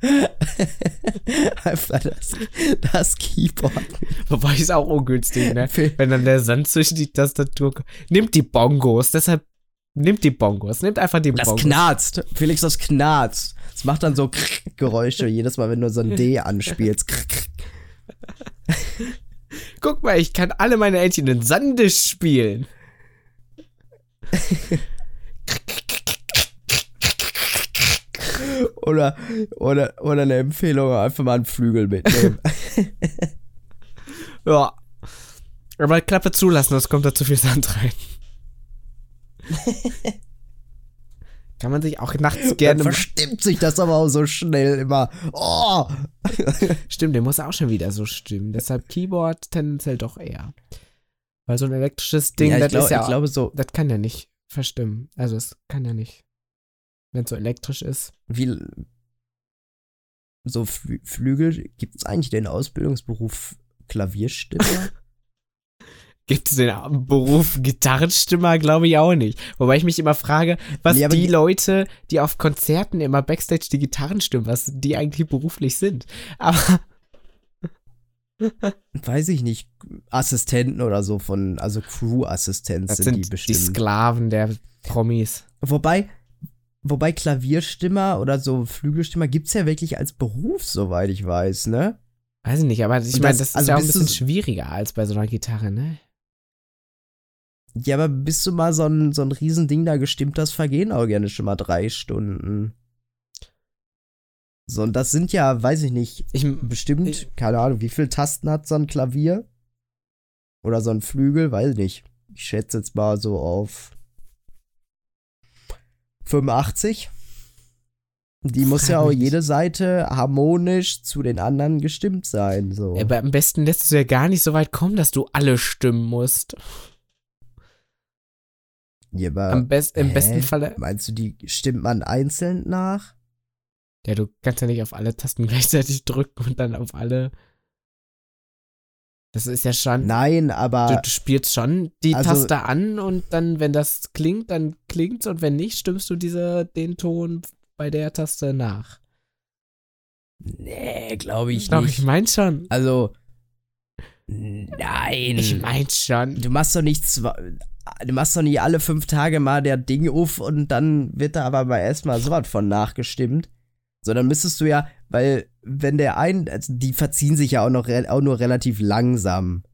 Einfach das, das Keyboard. Wobei ist auch ungünstig, ne? Wenn dann der Sand zwischen die Tastatur kommt. Nimmt die Bongos, deshalb nimmt die Bongos, nimmt einfach die Das Bongos. knarzt. Felix, das knarzt. Es macht dann so Geräusche jedes Mal, wenn du so ein D anspielst. Guck mal, ich kann alle meine Entchen in Sande spielen. Oder, oder, oder eine Empfehlung, einfach mal einen Flügel mitnehmen. Ja. Aber Klappe zulassen, sonst kommt da zu viel Sand rein. Kann man sich auch nachts Dann gerne. verstimmt sich das aber auch so schnell immer. Oh! Stimmt, der muss auch schon wieder so stimmen. Deshalb Keyboard tendenziell doch eher. Weil so ein elektrisches Ding, ja, das glaub, ist ja. ich glaube so, das kann ja nicht verstimmen. Also es kann ja nicht. Wenn es so elektrisch ist. wie so Flü Flügel, gibt es eigentlich den Ausbildungsberuf Klavierstimmer? Gibt es den Beruf Gitarrenstimmer? Glaube ich auch nicht. Wobei ich mich immer frage, was Nee, die die- Leute, die auf Konzerten immer Backstage die Gitarren stimmen, was die eigentlich beruflich sind. Aber Weiß ich nicht. Assistenten oder so von, also Crew-Assistenz das sind, sind die die, bestimmt. Sklaven der Promis. Wobei, wobei Klavierstimmer oder so Flügelstimmer gibt's ja wirklich als Beruf, soweit ich weiß, ne? Weiß ich nicht, aber ich meine, das- das ist also ja auch ein bisschen schwieriger als bei so einer Gitarre, ne? Ja, aber bis du mal so ein, so ein Riesending da gestimmt hast, vergehen auch gerne schon mal drei Stunden. So, und das sind ja, weiß ich nicht, Ich, bestimmt, Ich- keine Ahnung, wie viele Tasten hat so ein Klavier? Oder so ein Flügel, weiß nicht. Ich schätze jetzt mal so auf 85. Die muss ja auch jede Seite harmonisch zu den anderen gestimmt sein. So. Aber am besten lässt du ja gar nicht so weit kommen, dass du alle stimmen musst. Ja, aber, Am best, Im hä? besten Falle. Meinst du, die stimmt man einzeln nach? Ja, du kannst ja nicht auf alle Tasten gleichzeitig drücken und dann auf alle. Das ist ja schon. Nein, aber Du, du spielst schon die Also- Taste an und dann, wenn das klingt, dann klingt's und wenn nicht, stimmst du diese, den Ton bei der Taste nach. nee, glaube ich Doch, nicht. ich mein schon. also nein. Ich mein schon. du machst doch nicht zwei, du machst doch nicht alle fünf Tage mal der Ding auf und dann wird da aber mal erstmal sowas von nachgestimmt. Sondern müsstest du ja, weil wenn der ein, also die verziehen sich ja auch noch auch nur relativ langsam.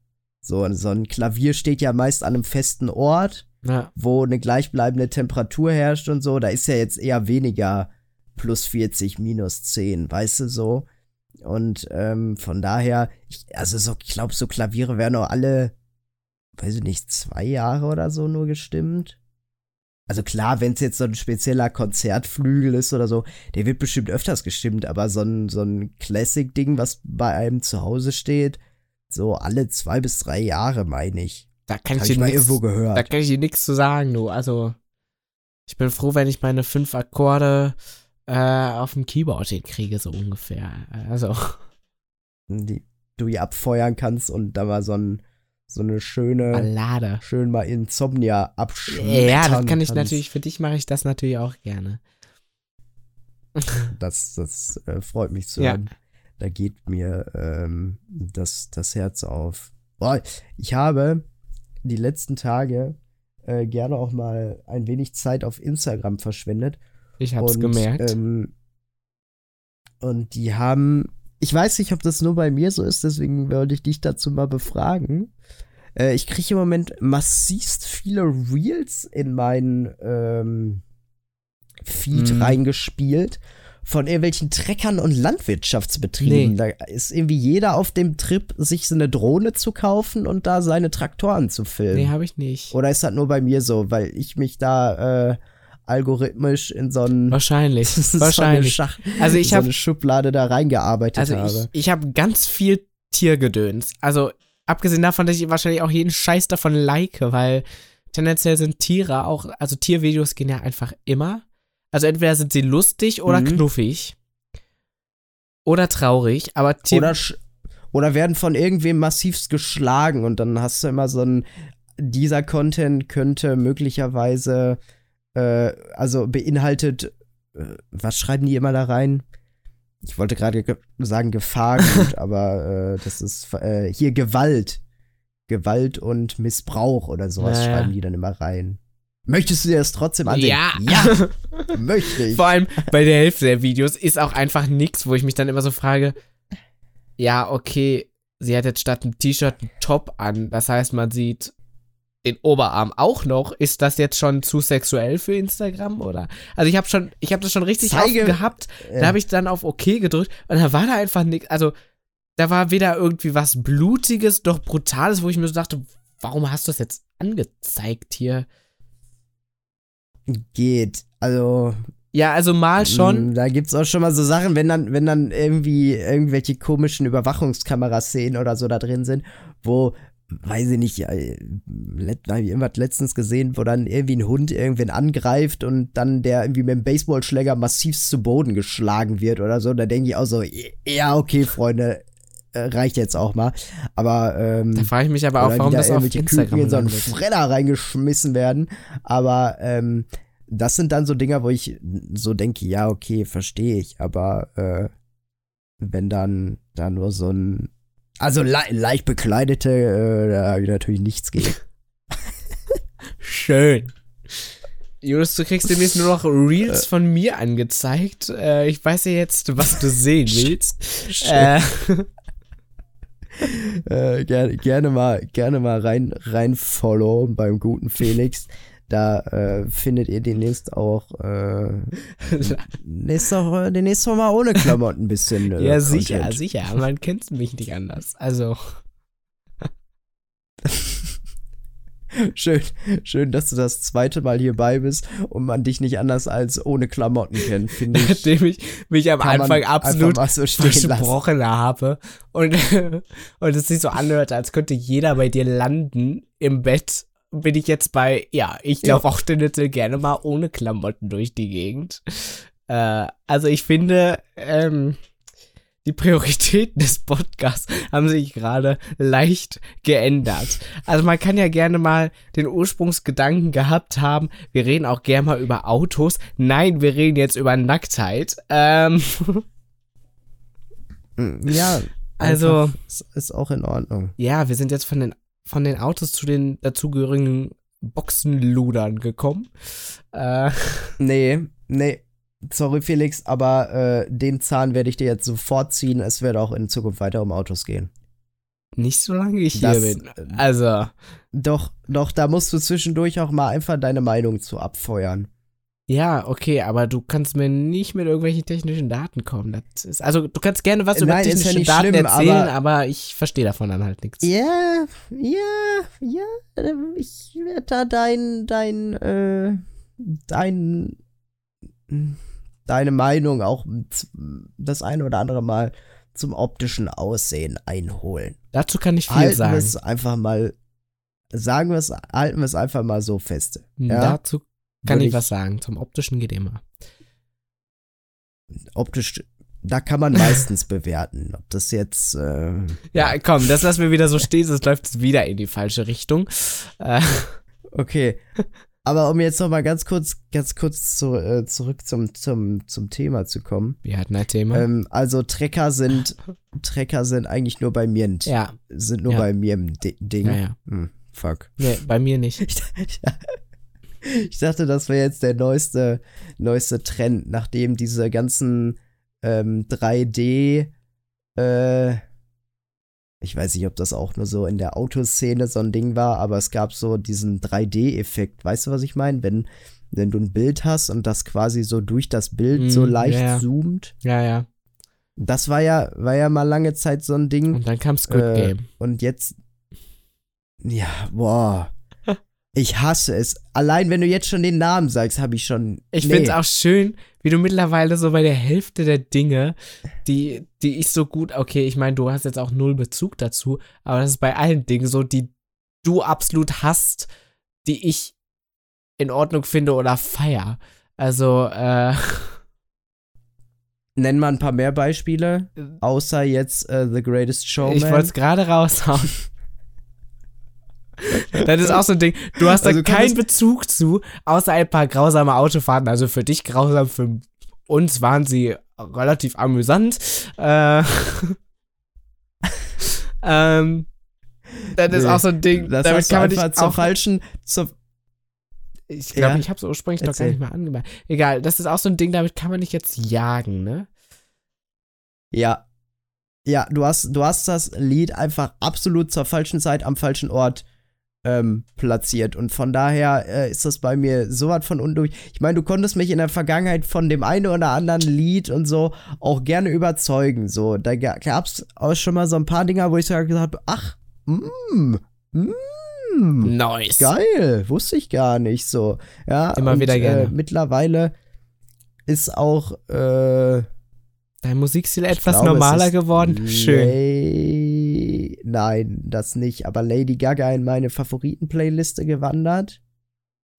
So, so ein Klavier steht ja meist an einem festen Ort, Ja. wo eine gleichbleibende Temperatur herrscht und so. Da ist ja jetzt eher weniger plus 40, minus 10, weißt du so. Und ähm, von daher, ich, also so, ich glaube, so Klaviere werden auch alle, weiß ich nicht, zwei Jahre oder so nur gestimmt. Also klar, wenn es jetzt so ein spezieller Konzertflügel ist oder so, der wird bestimmt öfters gestimmt, aber so ein, so ein Classic-Ding, was bei einem zu Hause steht, so alle zwei bis drei Jahre, meine ich. Da kann ich ich dir mal nix, irgendwo gehört. da kann ich dir nichts zu sagen, du. Also, ich bin froh, wenn ich meine fünf Akkorde äh, auf dem Keyboard hinkriege, so ungefähr. Also, die du hier abfeuern kannst und da mal so, ein, so eine schöne, Ballade. schön mal Insomnia abschmettern Ja, das kann ich kannst. natürlich, für dich mache ich das natürlich auch gerne. Das, das äh, freut mich zu Ja. hören. Da geht mir ähm, das, das Herz auf. Boah, ich habe die letzten Tage äh, gerne auch mal ein wenig Zeit auf Instagram verschwendet. Ich hab's und, gemerkt. Ähm, und die haben, ich weiß nicht, ob das nur bei mir so ist, deswegen wollte ich dich dazu mal befragen. Äh, ich kriege im Moment massivst viele Reels in meinen ähm, Feed Mhm. reingespielt von irgendwelchen Treckern und Landwirtschaftsbetrieben. Nee. Da ist irgendwie jeder auf dem Trip, sich so eine Drohne zu kaufen und da seine Traktoren zu filmen. nee, habe ich nicht. Oder ist das nur bei mir so, weil ich mich da äh, algorithmisch in so einen Wahrscheinlich. so eine wahrscheinlich. Schach, Also ich so habe Schublade da reingearbeitet also habe. ich, ich habe ganz viel Tiergedöns. Also abgesehen davon, dass ich wahrscheinlich auch jeden Scheiß davon like, weil tendenziell sind Tiere auch, also Tiervideos gehen ja einfach immer. Also entweder sind sie lustig oder Mhm. knuffig. Oder traurig, aber Tier Oder, oder werden von irgendwem massivst geschlagen und dann hast du immer so ein, dieser Content könnte möglicherweise, äh, also beinhaltet, äh, was schreiben die immer da rein? Ich wollte gerade ge sagen Gefahr, gut, aber äh, das ist äh, hier Gewalt. Gewalt und Missbrauch oder sowas Naja. schreiben die dann immer rein. Möchtest du dir das trotzdem ansehen? Ja. ja möchte ich. Vor allem bei der Hälfte der Videos ist auch einfach nichts, wo ich mich dann immer so frage, ja, okay, sie hat jetzt statt einem T-Shirt ein Top an, das heißt, man sieht den Oberarm auch noch. Ist das jetzt schon zu sexuell für Instagram oder? Also ich habe schon, ich habe das schon richtig Zeige- gehabt. Da habe ich dann auf OK gedrückt und da war da einfach nichts. Also da war weder irgendwie was Blutiges noch Brutales, wo ich mir so dachte, warum hast du das jetzt angezeigt hier? Geht. Also, Ja, also mal schon. Mm, Da gibt's auch schon mal so Sachen, wenn dann, wenn dann irgendwie irgendwelche komischen Überwachungskameraszenen oder so da drin sind, wo, weiß ich nicht, äh, hab ich irgendwas letztens gesehen, wo dann irgendwie ein Hund irgendwen angreift und dann der irgendwie mit dem Baseballschläger massivst zu Boden geschlagen wird oder so. Da denke ich auch so, ja, okay, Freunde, äh, reicht jetzt auch mal. Aber, ähm, Da frage ich mich aber auch, warum das auf irgendwelche Instagram Küken in so einen. Fredder reingeschmissen werden. Aber ähm, das sind dann so Dinger, wo ich so denke, ja, okay, verstehe ich. Aber äh, wenn dann da nur so ein also le leicht bekleidete, äh, da habe ich natürlich nichts gegen. Schön. Jonas, du kriegst demnächst nur noch Äh. Reels von mir angezeigt. Äh, ich weiß ja jetzt, was du sehen willst. äh, äh, gerne, gerne mal, gerne mal rein, rein follow beim guten Felix. Da äh, findet ihr demnächst auch äh, nächste Woche, demnächst auch mal ohne Klamotten ein bisschen. Äh, ja, sicher, Content. sicher. Man kennt mich nicht anders. Also, Schön, schön, dass du das zweite Mal hierbei bist und man dich nicht anders als ohne Klamotten kennt, finde ich. Nachdem ich mich am Anfang absolut so stehen lassen. versprochen habe und, und es sich so anhört, als könnte jeder bei dir landen im Bett, bin ich jetzt bei, ja, ich Ja. laufe auch tendenziell gerne mal ohne Klamotten durch die Gegend. Äh, also ich finde, ähm, die Prioritäten des Podcasts haben sich gerade leicht geändert. Also man kann ja gerne mal den Ursprungsgedanken gehabt haben, wir reden auch gerne mal über Autos. Nein, wir reden jetzt über Nacktheit. Ähm, Ja, Also- ist auch in Ordnung. ja, wir sind jetzt von den, von den Autos zu den dazugehörigen Boxenludern gekommen. Äh, Nee, nee. Sorry, Felix, aber äh, den Zahn werde ich dir jetzt sofort ziehen. Es wird auch in Zukunft weiter um Autos gehen. nicht solange ich hier Das, bin. äh, Also, Doch, doch, da musst du zwischendurch auch mal einfach deine Meinung zu abfeuern. Ja, okay, aber du kannst mir nicht mit irgendwelchen technischen Daten kommen. Ist, also, du kannst gerne was über Nein, ja technische nicht Daten schlimm, erzählen, aber- aber, ich verstehe davon dann halt nichts. Ja, ja, ja. Ich werde da dein, dein, äh, dein, deine Meinung auch das eine oder andere Mal zum optischen Aussehen einholen. Dazu kann ich viel halten wir sagen. es einfach mal, sagen wir es, halten wir es einfach mal so fest. Ja? Dazu kann Würde ich was sagen. Zum optischen geht immer. Optisch, da kann man meistens bewerten, ob das jetzt, äh, Ja, komm, das lassen wir wieder so stehen, sonst läuft es wieder in die falsche Richtung. Äh, okay. Aber um jetzt noch mal ganz kurz, ganz kurz zu, äh, zurück zum, zum, zum Thema zu kommen. wir hatten ein Thema. Ähm, also Trecker sind, Trecker sind eigentlich nur bei mir, ein- ja, sind nur Ja. bei mir ein Di- Ding. ja, ja. Hm, fuck. Nee, bei mir nicht. Ich, dachte, das wäre jetzt der neueste, neueste Trend, nachdem diese ganzen ähm, 3D, äh, ich weiß nicht, ob das auch nur so in der Autoszene so ein Ding war, aber es gab so diesen 3D-Effekt. Weißt du, was ich meine? Wenn, wenn du ein Bild hast und das quasi so durch das Bild Mm, so leicht ja, ja. zoomt. Ja, ja. Das war ja, war ja mal lange Zeit so ein Ding. Und dann kam Squid Äh, Game. Und jetzt. Ja, boah. Ich hasse es. Allein wenn du jetzt schon den Namen sagst, habe ich schon. Ich nee. find's auch schön, wie du mittlerweile so bei der Hälfte der Dinge, die, die ich so gut, okay, ich meine, du hast jetzt auch null Bezug dazu, aber das ist bei allen Dingen so, die du absolut hast, die ich in Ordnung finde oder feier. Also, äh, Nenn mal ein paar mehr Beispiele. Außer jetzt äh, The Greatest Showman. ich wollte es gerade raushauen. Das ist auch so ein Ding. Du hast da Also keinen Bezug zu, außer ein paar grausame Autofahrten. Also für dich grausam, für uns waren sie relativ amüsant. Äh, ähm, das ist Nee, auch so ein Ding. das damit kann man dich zur falschen. Zur, Ich glaube, Ja. ich habe es ursprünglich noch gar Erzähl. nicht mal angemacht. Egal, das ist auch so ein Ding, damit kann man nicht jetzt jagen, ne? ja. Ja, du hast, du hast das Lied einfach absolut zur falschen Zeit am falschen Ort ähm, platziert. Und von daher äh, ist das bei mir so was von undurch. Ich meine, du konntest mich in der Vergangenheit von dem einen oder anderen Lied und so auch gerne überzeugen. So, da ga- gab's auch schon mal so ein paar Dinger, wo ich so gesagt habe, ach, mm, mm, Nice. geil, wusste ich gar nicht so. Ja, Immer und, wieder gerne. Äh, mittlerweile ist auch äh, Dein Musikstil etwas glaube, es normaler geworden. Schön. Nein, das nicht. Aber Lady Gaga in meine Favoriten-Playliste gewandert.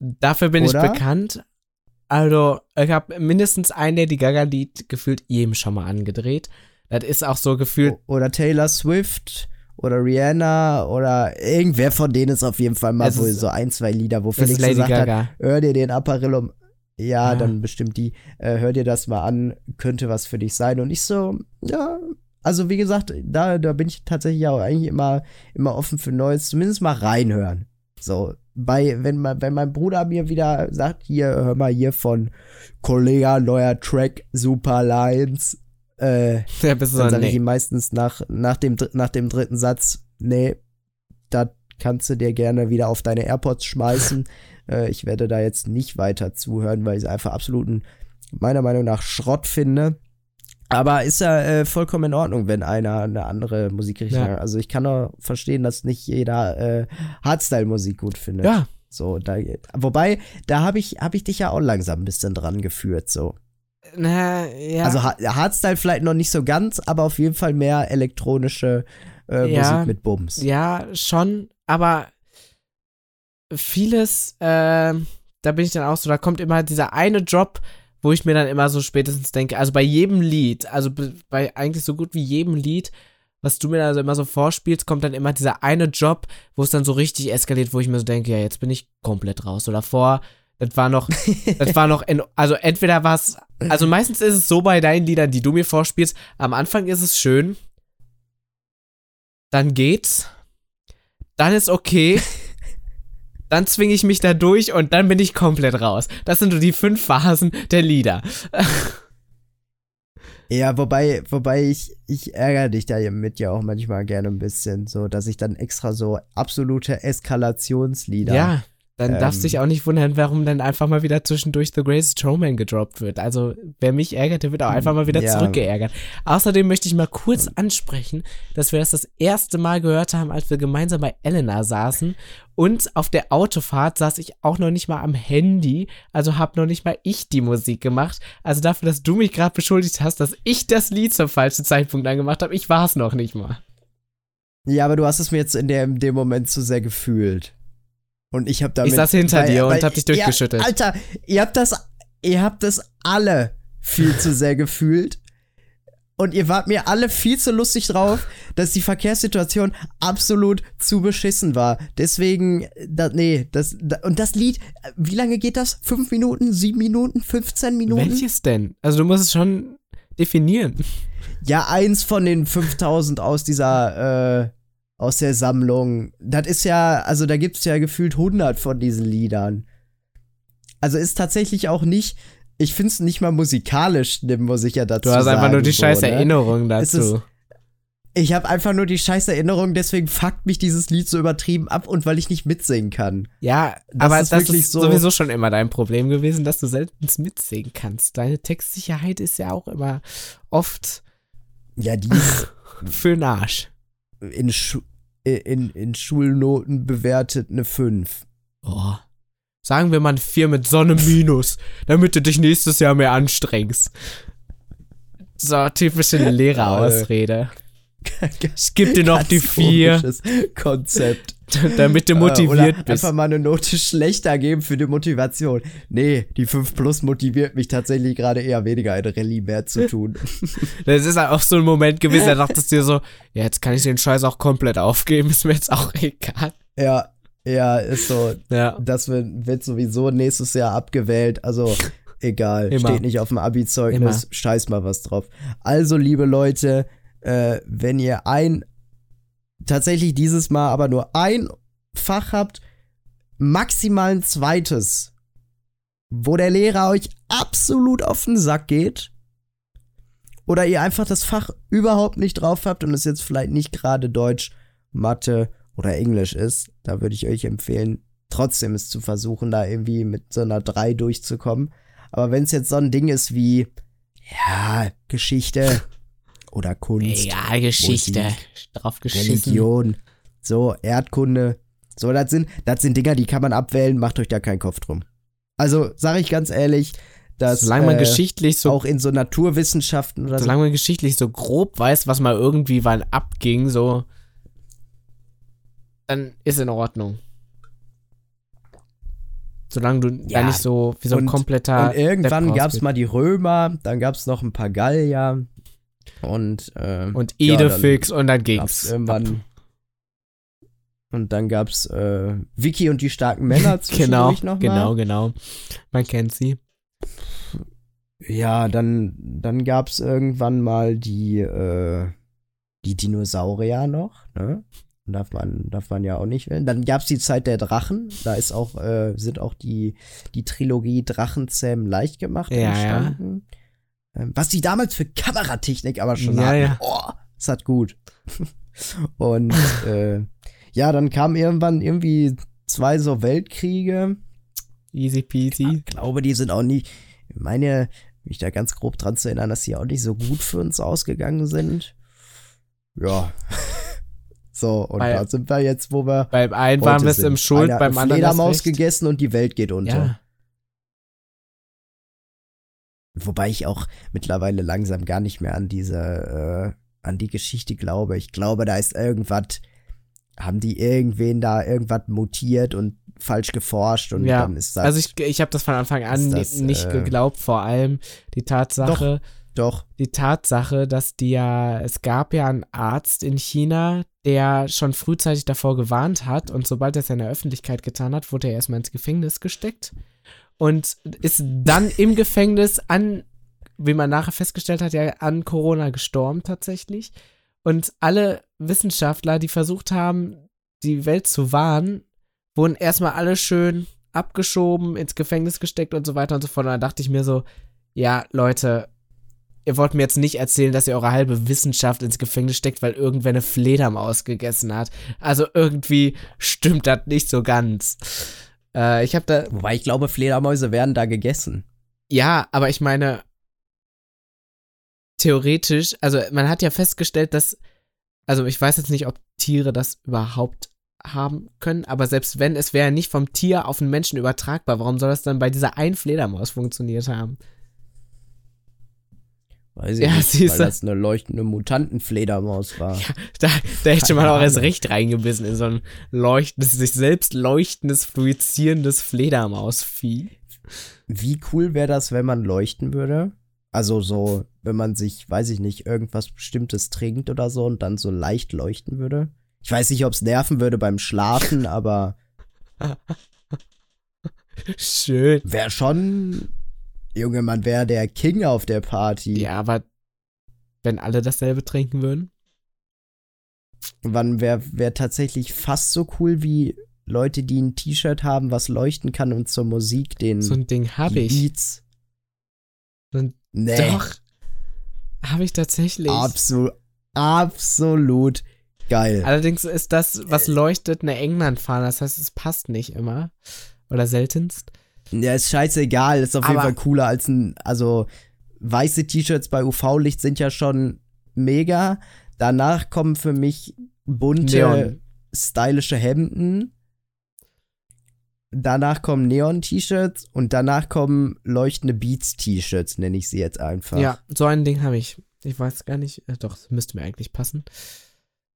Dafür bin Oder? ich bekannt. Also, ich habe mindestens ein Lady Gaga-Lied gefühlt jedem schon mal angedreht. Das ist auch so gefühlt. Oder Taylor Swift. Oder Rihanna. Oder irgendwer von denen ist auf jeden Fall mal Es wohl ist- so ein, zwei Lieder, wo Felix Lady gesagt hat, Gaga. hör dir den Apparillo. Ja, Ah. dann bestimmt die. Äh, hör dir das mal an. Könnte was für dich sein. Und ich so, ja. Also wie gesagt, da, da bin ich tatsächlich auch eigentlich immer, immer offen für Neues. Zumindest mal reinhören. So, bei, wenn, mein- wenn mein Bruder mir wieder sagt, hier, hör mal hier von Kollega, neuer Track, Super Lines, äh, Ja, dann sage ich nee. ihm meistens nach, nach, dem, nach dem dritten Satz, nee, da kannst du dir gerne wieder auf deine AirPods schmeißen. äh, ich werde da jetzt nicht weiter zuhören, weil ich es einfach absoluten, meiner Meinung nach, Schrott finde. Aber ist ja äh, vollkommen in Ordnung, wenn einer eine andere Musikrichtung Ja. hat. Also ich kann auch verstehen, dass nicht jeder äh, Hardstyle-Musik gut findet. Ja, So, da, wobei, da habe ich, hab ich dich ja auch langsam ein bisschen dran geführt, so. na, ja. Also Ha- Hardstyle vielleicht noch nicht so ganz, aber auf jeden Fall mehr elektronische äh, Ja. Musik mit Bums. Ja, schon, aber vieles, ähm, da bin ich dann auch so, da kommt immer dieser eine Drop, wo ich mir dann immer so spätestens denke, also bei jedem Lied, also be- bei eigentlich so gut wie jedem Lied, was du mir also immer so vorspielst, kommt dann immer dieser eine Job, wo es dann so richtig eskaliert, wo ich mir so denke, ja, jetzt bin ich komplett raus. Oder vor, das war noch, das war noch, in, also entweder war es, also meistens ist es so bei deinen Liedern, die du mir vorspielst, am Anfang ist es schön, dann geht's, dann ist okay, dann zwinge ich mich da durch und dann bin ich komplett raus. Das sind so die fünf Phasen der Lieder. Ja, wobei, wobei ich, ich ärgere dich da mit ja auch manchmal gerne ein bisschen, so, dass ich dann extra so absolute Eskalationslieder. Ja, dann Ähm. darfst du dich auch nicht wundern, warum dann einfach mal wieder zwischendurch The Greatest Showman gedroppt wird. Also, wer mich ärgert, der wird auch einfach mal wieder Ja. zurückgeärgert. Außerdem möchte ich mal kurz ansprechen, dass wir das das erste Mal gehört haben, als wir gemeinsam bei Elena saßen. Und auf der Autofahrt saß ich auch noch nicht mal am Handy, also hab noch nicht mal ich die Musik gemacht. Also dafür, dass du mich gerade beschuldigt hast, dass ich das Lied zum falschen Zeitpunkt angemacht habe, ich war es noch nicht mal. Ja, aber du hast es mir jetzt in, der, in dem Moment zu sehr gefühlt. Und ich habe damit. Ich saß hinter dir und hab dich durchgeschüttelt. Ja, Alter, ihr habt das, ihr habt das alle viel zu sehr gefühlt. Und ihr wart mir alle viel zu lustig drauf, dass die Verkehrssituation absolut zu beschissen war. Deswegen, da, nee, das, da, und das Lied, wie lange geht das? Fünf Minuten, sieben Minuten, 15 Minuten? Welches denn? Also du musst es schon definieren. Ja, eins von den 5000 aus dieser, äh, aus der Sammlung. Das ist ja, also da gibt's ja gefühlt 100 von diesen Liedern. Also ist tatsächlich auch nicht, ich find's nicht mal musikalisch, muss ich ja dazu Du hast sagen. einfach nur die so, scheiß ne? Erinnerung Es ist- dazu. Ich habe einfach nur die scheiß Erinnerung, deswegen fuckt mich dieses Lied so übertrieben ab und weil ich nicht mitsingen kann. Ja, Das aber ist das wirklich ist so- sowieso schon immer dein Problem gewesen, dass du selten mitsingen kannst. Deine Textsicherheit ist ja auch immer oft Ja, die für den Arsch. In, Schu in, in Schulnoten bewertet eine 5. Oh. Sagen wir mal ein 4 mit Sonne minus, damit du dich nächstes Jahr mehr anstrengst. So, typische Lehrerausrede. Ich geb dir noch die 4, komisches Konzept. damit du Äh, motiviert oder bist. Einfach mal eine Note schlechter geben für die Motivation. Nee, die 5 plus motiviert mich tatsächlich gerade eher weniger eine Rallye mehr zu tun. Das ist halt auch so ein Moment gewesen, da dachtest du dir so, ja, jetzt kann ich den Scheiß auch komplett aufgeben, ist mir jetzt auch egal. ja, ja, ist so. Ja. Das wird, wird sowieso nächstes Jahr abgewählt. Also egal, Immer. steht nicht auf dem Abi-Zeugnis, scheiß mal was drauf. Also, liebe Leute, äh, wenn ihr ein, tatsächlich dieses Mal aber nur ein Fach habt, maximal ein zweites, wo der Lehrer euch absolut auf den Sack geht, oder ihr einfach das Fach überhaupt nicht drauf habt und es jetzt vielleicht nicht gerade Deutsch, Mathe oder Englisch ist, da würde ich euch empfehlen, trotzdem es zu versuchen, da irgendwie mit so einer 3 durchzukommen. Aber wenn es jetzt so ein Ding ist wie, ja, Geschichte oder Kunst, Egal, Geschichte. Musik, Drauf geschissen. Religion, so, Erdkunde, so, das sind, das sind Dinger, die kann man abwählen, macht euch da keinen Kopf drum. Also, sage ich ganz ehrlich, dass Solange man äh, geschichtlich so, auch in so Naturwissenschaften oder so, solange man geschichtlich so grob weiß, was mal irgendwie wann abging, so, dann ist in Ordnung. Solange du Ja, da nicht so wie so ein kompletter. Und irgendwann gab es mal die Römer, dann gab es noch ein paar Gallier und, äh, Und ja, dann Edefix und dann gab's ging's. irgendwann. Und dann gab es äh, Vicky und die starken Männer Genau, noch genau, genau. Man kennt sie. Ja, dann, dann gab es irgendwann mal die, äh, die Dinosaurier noch, ne? Darf man, darf man ja auch nicht wählen. Dann gab es die Zeit der Drachen. Da ist auch, äh, sind auch die, die Trilogie Drachenzähmen leicht gemacht Ja, ja. entstanden. Ähm, was die damals für Kameratechnik aber schon Ja, hatten. ja. Oh, ist hat gut. Und äh, ja, dann kamen irgendwann irgendwie zwei so Weltkriege. Easy peasy. Ich glaube, die sind auch nie. Ich meine, mich da ganz grob dran zu erinnern, dass die auch nicht so gut für uns ausgegangen sind. Ja. So, und Bei- da sind wir jetzt, wo wir Beim einen waren wir es im Schuld, beim anderen Fledermaus gegessen und die Welt geht unter. Ja. Wobei ich auch mittlerweile langsam gar nicht mehr an diese, äh, an die Geschichte glaube. Ich glaube, da ist irgendwas, haben die irgendwen da irgendwas mutiert und falsch geforscht und Ja, dann ist das Also ich, ich habe das von Anfang an das, nicht äh, geglaubt, vor allem die Tatsache, doch, die Tatsache, dass die ja, es gab ja einen Arzt in China, der schon frühzeitig davor gewarnt hat und sobald er es in der Öffentlichkeit getan hat, wurde er erstmal ins Gefängnis gesteckt und ist dann im Gefängnis an, wie man nachher festgestellt hat, ja an Corona gestorben tatsächlich. Und alle Wissenschaftler, die versucht haben, die Welt zu warnen, wurden erstmal alle schön abgeschoben, ins Gefängnis gesteckt und so weiter und so fort. Und da dachte ich mir so, ja, Leute, ihr wollt mir jetzt nicht erzählen, dass ihr eure halbe Wissenschaft ins Gefängnis steckt, weil irgendwer eine Fledermaus gegessen hat. Also irgendwie stimmt das nicht so ganz. Äh, ich habe da, wobei ich glaube, Fledermäuse werden da gegessen. ja, aber ich meine, theoretisch, also man hat ja festgestellt, dass, also ich weiß jetzt nicht, ob Tiere das überhaupt haben können, aber selbst wenn, es wäre nicht vom Tier auf den Menschen übertragbar. Warum soll das dann bei dieser einen Fledermaus funktioniert haben? Weiß ich Ja, nicht, siehst weil das eine leuchtende Mutantenfledermaus war. Da, da hätte man auch erst recht reingebissen in so ein leuchtendes, sich selbst leuchtendes, fluizierendes Fledermausvieh. Wie cool wäre das, wenn man leuchten würde? Also so, wenn man sich, weiß ich nicht, irgendwas Bestimmtes trinkt oder so und dann so leicht leuchten würde. Ich weiß nicht, ob es nerven würde beim Schlafen, aber Schön. wäre schon, Junge, man wäre der King auf der Party. Ja, aber wenn alle dasselbe trinken würden? Man wäre wär tatsächlich fast so cool wie Leute, die ein T-Shirt haben, was leuchten kann und zur Musik den So ein Ding habe ich. Beats. So ein- Nee, Doch. Habe ich tatsächlich. absolut, absolut geil. Allerdings ist das, was leuchtet, eine England-Fahne. Das heißt, es passt nicht immer. Oder seltenst. Ja, ist scheißegal. Ist auf jeden Aber- Fall cooler als ein. Also, weiße T-Shirts bei UV-Licht sind ja schon mega. Danach kommen für mich bunte, Neon. stylische Hemden. Danach kommen Neon-T-Shirts und danach kommen leuchtende Beats-T-Shirts, nenne ich sie jetzt einfach. Ja, so ein Ding habe ich. Ich weiß gar nicht. Äh, doch, müsste mir eigentlich passen.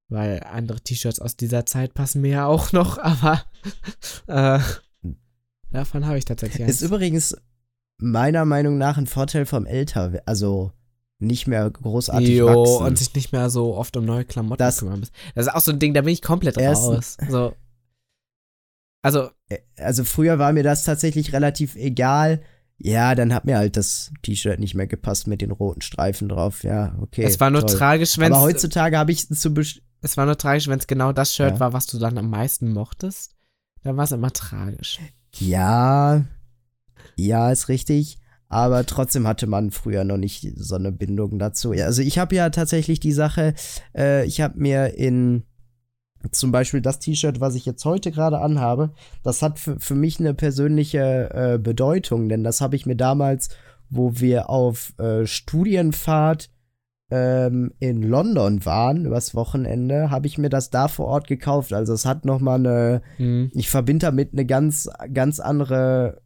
Weil andere T-Shirts aus dieser Zeit passen mir ja auch noch, aber äh, davon habe ich tatsächlich eins. Ist übrigens meiner Meinung nach ein Vorteil vom Älter, also nicht mehr großartig Jo, wachsen. und sich nicht mehr so oft um neue Klamotten Das- kümmern muss. Das ist auch so ein Ding, da bin ich komplett raus. So. Also, also früher war mir das tatsächlich relativ egal. Ja, dann hat mir halt das T-Shirt nicht mehr gepasst mit den roten Streifen drauf. Ja, okay. es war nur toll. tragisch, wenn Aber es heutzutage habe ich zu es war nur tragisch, wenn es genau das Shirt Ja. war, was du dann am meisten mochtest. Dann war es immer tragisch. Ja, ja, ist richtig. Aber trotzdem hatte man früher noch nicht so eine Bindung dazu. Also ich habe ja tatsächlich die Sache, äh, ich habe mir in zum Beispiel das T-Shirt, was ich jetzt heute gerade anhabe, das hat für, für mich eine persönliche äh, Bedeutung, denn das habe ich mir damals, wo wir auf äh, Studienfahrt ähm, in London waren, übers Wochenende, habe ich mir das da vor Ort gekauft. Also es hat noch mal eine, Hm. ich verbinde damit eine ganz, ganz andere,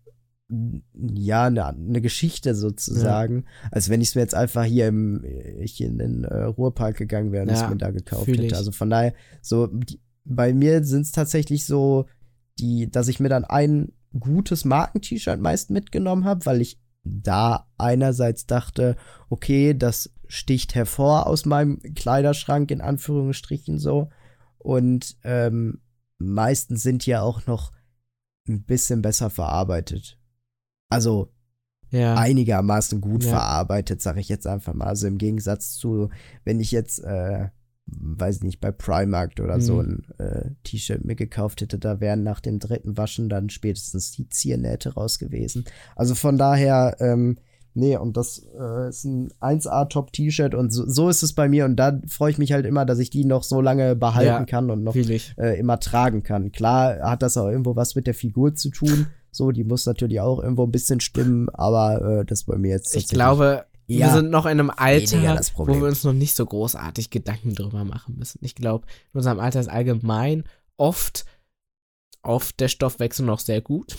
ja, eine, eine Geschichte sozusagen, als wenn ich es mir jetzt einfach hier im, ich in den äh, Ruhrpark gegangen wäre und es Ja, mir da gekauft hätte. Also von daher, so, die, bei mir sind es tatsächlich so, die, dass ich mir dann ein gutes Marken-T-Shirt meist mitgenommen habe, weil ich da einerseits dachte, okay, das sticht hervor aus meinem Kleiderschrank, in Anführungsstrichen so. Und ähm, meistens sind ja auch noch ein bisschen besser verarbeitet. Also Ja. einigermaßen gut Ja. verarbeitet, sage ich jetzt einfach mal. Also im Gegensatz zu, wenn ich jetzt, äh, weiß nicht, bei Primark oder so Mhm. ein äh, T-Shirt mir gekauft hätte, da wären nach dem dritten Waschen dann spätestens die Ziernähte raus gewesen. Also von daher, ähm, nee, und das äh, ist ein 1A-Top-T-Shirt und so, so ist es bei mir und da freue ich mich halt immer, dass ich die noch so lange behalten Ja, kann und noch äh, immer tragen kann. Klar hat das auch irgendwo was mit der Figur zu tun. So, die muss natürlich auch irgendwo ein bisschen stimmen, aber äh, das bei mir jetzt. Ich glaube, Ja, wir sind noch in einem Alter, das wo Problem. wir uns noch nicht so großartig Gedanken drüber machen müssen. Ich glaube, in unserem Alter ist allgemein oft, oft der Stoffwechsel noch sehr gut.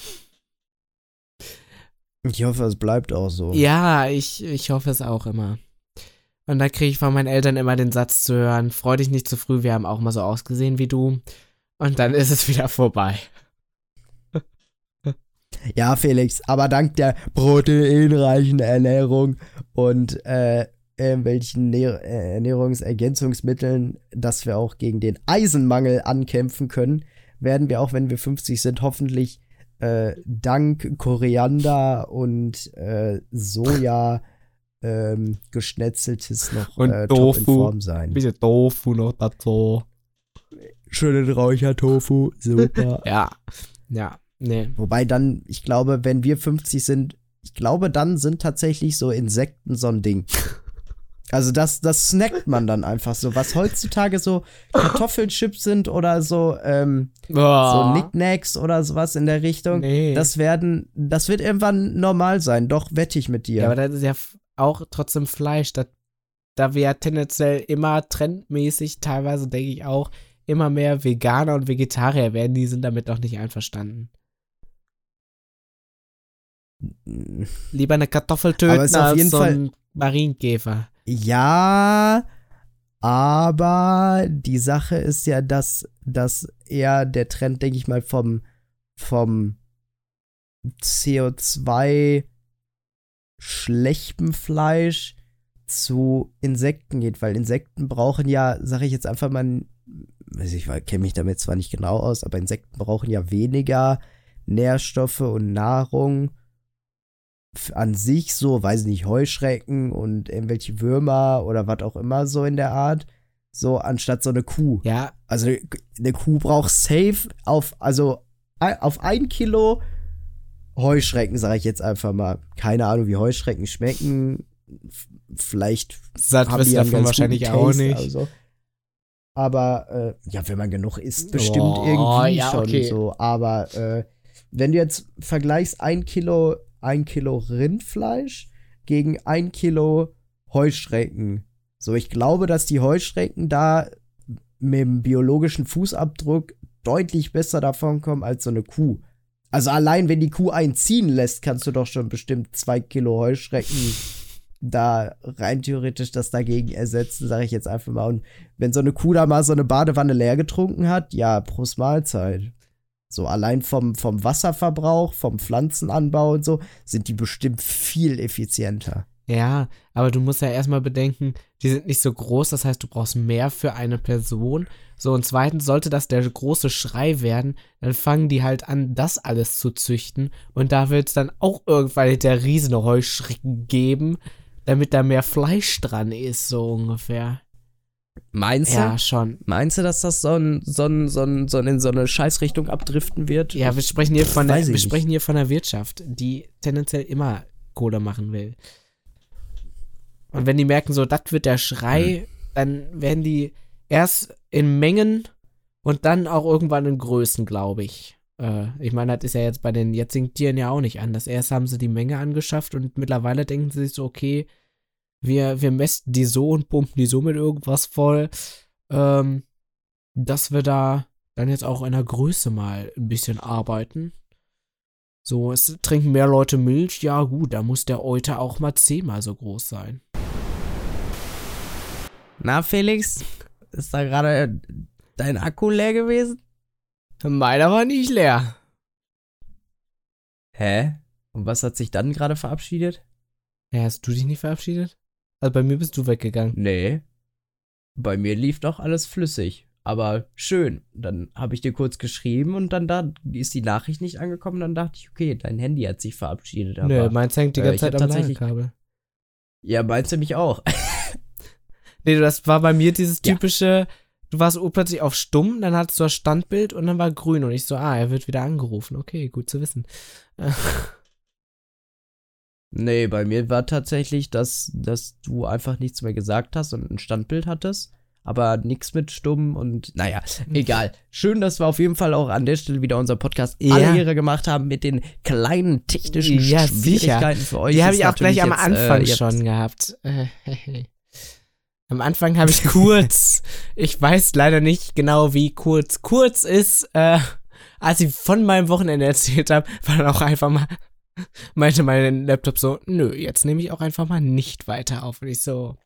Ich hoffe, es bleibt auch so. Ja, ich, ich hoffe es auch immer. Und da kriege ich von meinen Eltern immer den Satz zu hören, freu dich nicht zu früh, wir haben auch mal so ausgesehen wie du. Und dann ist es wieder vorbei. Ja, Felix, aber dank der proteinreichen Ernährung und äh, irgendwelchen Nähr äh, Ernährungsergänzungsmitteln, dass wir auch gegen den Eisenmangel ankämpfen können, werden wir auch, wenn wir 50 sind, hoffentlich äh, dank Koriander und äh, Soja ähm, geschnetzeltes noch Und äh, top in Tofu. Form sein. Bisschen Tofu noch dazu. Schönen Räuchertofu, super. Ja, ja, nee. Wobei dann, ich glaube, wenn wir 50 sind, ich glaube, dann sind tatsächlich so Insekten so ein Ding. Also das, das snackt man dann einfach so. Was heutzutage so Kartoffelchips sind oder so, ähm, so Oh, Knickknacks oder sowas in der Richtung, nee. das werden, das wird irgendwann normal sein. Doch, wette ich mit dir. Ja, aber das ist ja auch trotzdem Fleisch. Da, da wir ja tendenziell immer trendmäßig, teilweise denke ich auch, immer mehr Veganer und Vegetarier werden, die sind damit doch nicht einverstanden. Lieber eine Kartoffel töten als jeden so Fall- ein Marienkäfer. Ja, aber die Sache ist ja, dass, dass eher der Trend, denke ich mal, vom, vom CO2 schlechten Fleisch zu Insekten geht, weil Insekten brauchen ja, sage ich jetzt einfach mal, weiß ich kenne mich damit zwar nicht genau aus, aber Insekten brauchen ja weniger Nährstoffe und Nahrung an sich so, weiß ich nicht, Heuschrecken und irgendwelche Würmer oder was auch immer so in der Art, so anstatt so eine Kuh. Ja, Also eine Kuh braucht safe auf, also auf ein Kilo Heuschrecken, sage ich jetzt einfach mal. Keine Ahnung, wie Heuschrecken schmecken. Vielleicht satt haben die davon wahrscheinlich auch nicht. Also. Aber äh, ja, wenn man genug isst, bestimmt Oh, irgendwie ja, schon okay. so. Aber äh, wenn du jetzt vergleichst ein Kilo, ein Kilo Rindfleisch gegen ein Kilo Heuschrecken. So, ich glaube, dass die Heuschrecken da mit dem biologischen Fußabdruck deutlich besser davon kommen als so eine Kuh. Also allein, wenn die Kuh einen ziehen lässt, kannst du doch schon bestimmt zwei Kilo Heuschrecken da rein theoretisch das dagegen ersetzen, sage ich jetzt einfach mal. Und wenn so eine Kuh da mal so eine Badewanne leer getrunken hat, ja, Prost Mahlzeit. So allein vom, vom Wasserverbrauch, vom Pflanzenanbau und so, sind die bestimmt viel effizienter. Ja, aber du musst ja erstmal bedenken, die sind nicht so groß, das heißt, du brauchst mehr für eine Person. So, und zweitens, sollte das der große Schrei werden, dann fangen die halt an, das alles zu züchten. Und da wird es dann auch irgendwann der riesen Heuschrecken geben, damit da mehr Fleisch dran ist, so ungefähr. Meinst Ja, schon. Meinst du, dass das so, ein, so, ein, so, ein, so in so eine Scheißrichtung abdriften wird? Ja, wir sprechen hier von der, wir sprechen hier von der Wirtschaft, die tendenziell immer Kohle machen will. Und wenn die merken, so, das wird der Schrei, dann werden die erst in Mengen und dann auch irgendwann in Größen, glaube ich. Äh, ich meine, das ist ja jetzt bei den jetzigen Tieren ja auch nicht anders. Erst haben sie die Menge angeschafft und mittlerweile denken sie sich so, okay, wir, wir mästen die so und pumpen die so mit irgendwas voll, ähm, dass wir da dann jetzt auch in der Größe mal ein bisschen arbeiten. So, es trinken mehr Leute Milch, ja gut, da muss der Euter auch mal zehnmal so groß sein. Na, Felix, ist da gerade dein Akku leer gewesen? Meiner war nicht leer. Hä? Und was hat sich dann gerade verabschiedet? Ja, hast du dich nicht verabschiedet? Also bei mir bist du weggegangen. Nee. Bei mir lief doch alles flüssig. Aber schön. Dann habe ich dir kurz geschrieben und dann da ist die Nachricht nicht angekommen. Dann dachte ich, okay, dein Handy hat sich verabschiedet. Aber Nö, meins hängt die äh, ganze ich Zeit am Ladekabel. ja, meinst du mich auch? Nee, das war bei mir dieses Ja. typische, du warst plötzlich auf stumm, dann hattest du das Standbild und dann war grün und ich so, ah, er wird wieder angerufen. Okay, gut zu wissen. Nee, bei mir war tatsächlich, dass, dass du einfach nichts mehr gesagt hast und ein Standbild hattest. aber nichts mit stumm und naja, egal. Schön, dass wir auf jeden Fall auch an der Stelle wieder unser Podcast Ja. alle Ehre gemacht haben mit den kleinen technischen Ja, Schwierigkeiten für euch. Die habe ich auch gleich am jetzt, Anfang äh, schon gehabt. Äh, am Anfang habe ich kurz, ich weiß leider nicht genau, wie kurz kurz ist, äh, als ich von meinem Wochenende erzählt habe, war dann auch einfach mal, meinte mein Laptop so, nö, jetzt nehme ich auch einfach mal nicht weiter auf. Und ich so,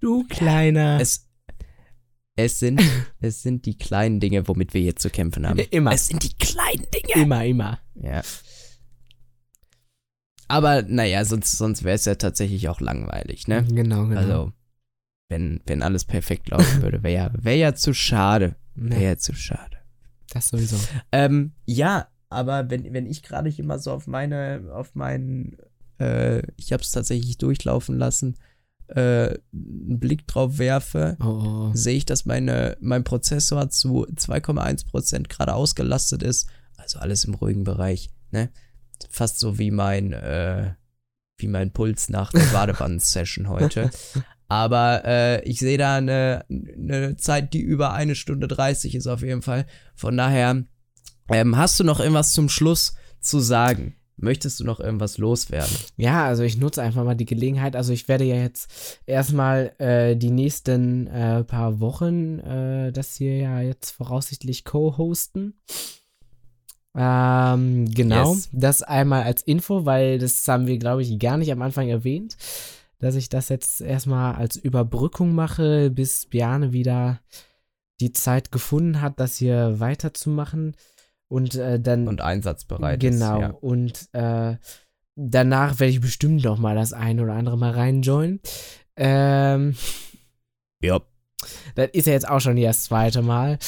du kleiner. Es, es, sind, es sind die kleinen Dinge, womit wir hier zu kämpfen haben. Immer. Es sind die kleinen Dinge. immer, immer. Ja. Aber naja, sonst, sonst wäre es ja tatsächlich auch langweilig, ne? Genau, genau. Also, wenn, wenn alles perfekt laufen würde, wäre ja, wär ja zu schade. Wäre ja, ja zu schade. das sowieso. Ähm, ja, aber wenn, wenn ich gerade hier mal so auf meine, auf meinen, äh, ich habe es tatsächlich durchlaufen lassen, äh, einen Blick drauf werfe, Oh, oh. sehe ich, dass meine, mein Prozessor zu 2,1% gerade ausgelastet ist. Also alles im ruhigen Bereich, ne? Fast so wie mein, äh, wie mein Puls nach der Badewannen-Session heute. Aber äh, ich sehe da eine, eine Zeit, die über eine Stunde 30 ist auf jeden Fall. Von daher, ähm, hast du noch irgendwas zum Schluss zu sagen? Möchtest du noch irgendwas loswerden? Ja, also ich nutze einfach mal die Gelegenheit. Also ich werde ja jetzt erstmal äh, die nächsten äh, paar Wochen äh, das hier ja jetzt voraussichtlich co-hosten. Ähm, genau, Yes. das einmal als Info, weil das haben wir, glaube ich, gar nicht am Anfang erwähnt, dass ich das jetzt erstmal als Überbrückung mache, bis Bjane wieder die Zeit gefunden hat, das hier weiterzumachen. Und äh, dann Und einsatzbereit Genau. ist. Ja. Und äh, danach werde ich bestimmt noch mal das ein oder andere Mal reinjoinen. Ähm, ja. das ist ja jetzt auch schon das zweite Mal.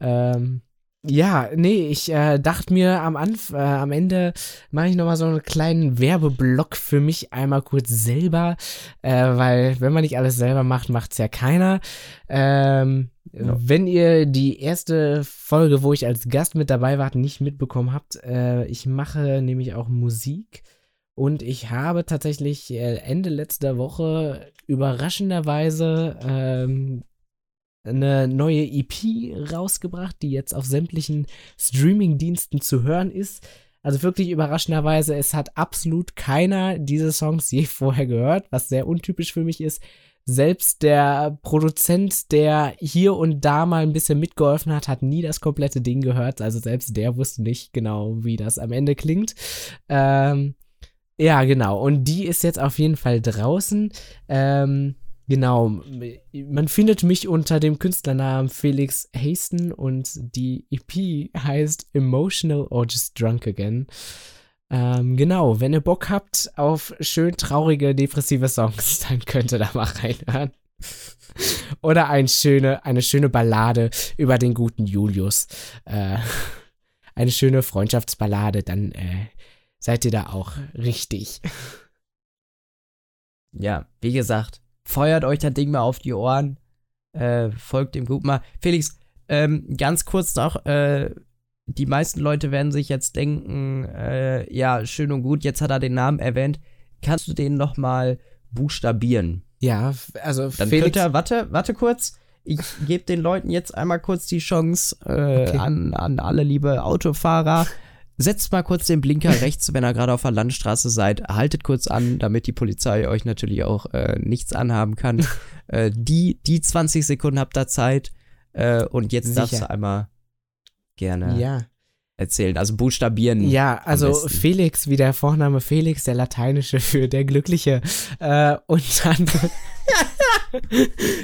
Ähm, ja, nee, ich äh, dachte mir am, Anf äh, am Ende mache ich noch mal so einen kleinen Werbeblock für mich einmal kurz selber, äh, weil wenn man nicht alles selber macht, macht es ja keiner. Ähm, Ja. Wenn ihr die erste Folge, wo ich als Gast mit dabei war, nicht mitbekommen habt, äh, ich mache nämlich auch Musik und ich habe tatsächlich äh, Ende letzter Woche überraschenderweise ähm, eine neue EP rausgebracht, die jetzt auf sämtlichen Streaming-Diensten zu hören ist. Also wirklich überraschenderweise, es hat absolut keiner diese Songs je vorher gehört, was sehr untypisch für mich ist. Selbst der Produzent, der hier und da mal ein bisschen mitgeholfen hat, hat nie das komplette Ding gehört. Also selbst der wusste nicht genau, wie das am Ende klingt. Ähm, ja, genau. Und die ist jetzt auf jeden Fall draußen. Ähm, genau. Man findet mich unter dem Künstlernamen Felix Hasten und die EP heißt Emotional or Just Drunk Again. Ähm, genau, wenn ihr Bock habt auf schön traurige, depressive Songs, dann könnt ihr da mal reinhören. Oder ein schöne, eine schöne Ballade über den guten Julius. Äh, eine schöne Freundschaftsballade, dann äh, seid ihr da auch richtig. ja, wie gesagt, feuert euch das Ding mal auf die Ohren. Äh, folgt dem gut mal. Felix, ähm, ganz kurz noch, äh, die meisten Leute werden sich jetzt denken, äh, ja, schön und gut, jetzt hat er den Namen erwähnt. Kannst du den noch mal buchstabieren? Ja, also Dann Felix, könnt ihr, warte, warte kurz. Ich gebe den Leuten jetzt einmal kurz die Chance äh, Okay. an, an alle liebe Autofahrer. Setzt mal kurz den Blinker rechts, wenn ihr gerade auf der Landstraße seid. Haltet kurz an, damit die Polizei euch natürlich auch äh, nichts anhaben kann. äh, die, die 20 Sekunden habt ihr Zeit. Äh, und jetzt darfst Sicher. du einmal gerne ja. erzählen. Also buchstabieren. Ja, also. Felix, wie der Vorname Felix, der lateinische für der Glückliche. Äh, und dann.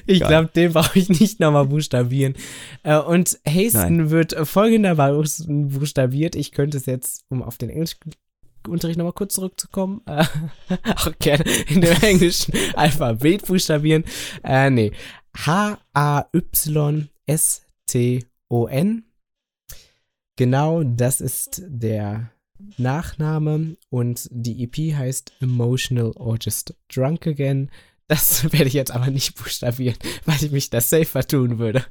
ich glaube, den brauche ich nicht nochmal buchstabieren. Äh, und Hasten wird folgendermaßen buchstabiert. Ich könnte es jetzt, um auf den Englischunterricht nochmal kurz zurückzukommen, äh, auch gerne in dem englischen Alphabet buchstabieren. Äh, nee. H-A-Y-S-T-O-N. Genau, das ist der Nachname und die EP heißt Emotional or Just Drunk Again. Das werde ich jetzt aber nicht buchstabieren, weil ich mich das safer tun würde.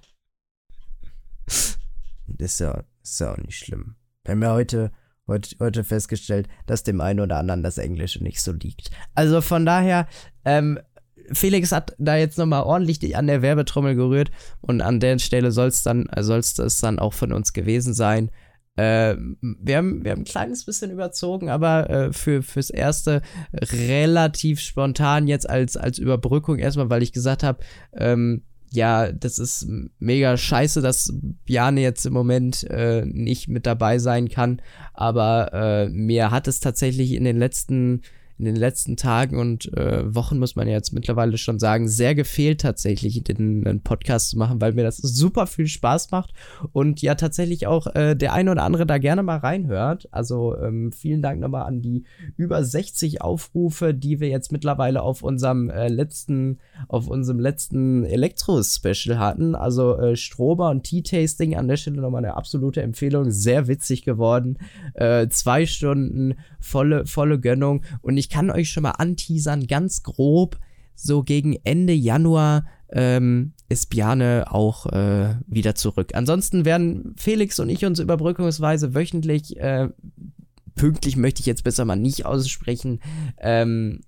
Das ist ja, ist ja auch nicht schlimm. Wir haben ja heute, heute, heute festgestellt, dass dem einen oder anderen das Englische nicht so liegt. Also von daher, ähm, Felix hat da jetzt nochmal ordentlich an der Werbetrommel gerührt und an der Stelle soll es dann, soll's das dann auch von uns gewesen sein. Äh, wir, haben, wir haben ein kleines bisschen überzogen, aber äh, für, fürs Erste relativ spontan jetzt als, als Überbrückung erstmal, weil ich gesagt habe, ähm, ja, das ist mega scheiße, dass Bjane jetzt im Moment äh, nicht mit dabei sein kann. Aber äh, mir hat es tatsächlich in den letzten in den letzten Tagen und äh, Wochen, muss man jetzt mittlerweile schon sagen, sehr gefehlt tatsächlich, den, den Podcast zu machen, weil mir das super viel Spaß macht und ja tatsächlich auch äh, der eine oder andere da gerne mal reinhört. Also ähm, vielen Dank nochmal an die über 60 Aufrufe, die wir jetzt mittlerweile auf unserem äh, letzten, auf unserem letzten Elektro-Special hatten. Also äh, Strober und Tea-Tasting an der Stelle nochmal eine absolute Empfehlung. Sehr witzig geworden. Äh, zwei Stunden, volle, volle Gönnung und ich kann euch schon mal anteasern, ganz grob, so gegen Ende Januar ähm, ist Bjane auch äh, wieder zurück. Ansonsten werden Felix und ich uns überbrückungsweise wöchentlich, äh, pünktlich möchte ich jetzt besser mal nicht aussprechen, ähm,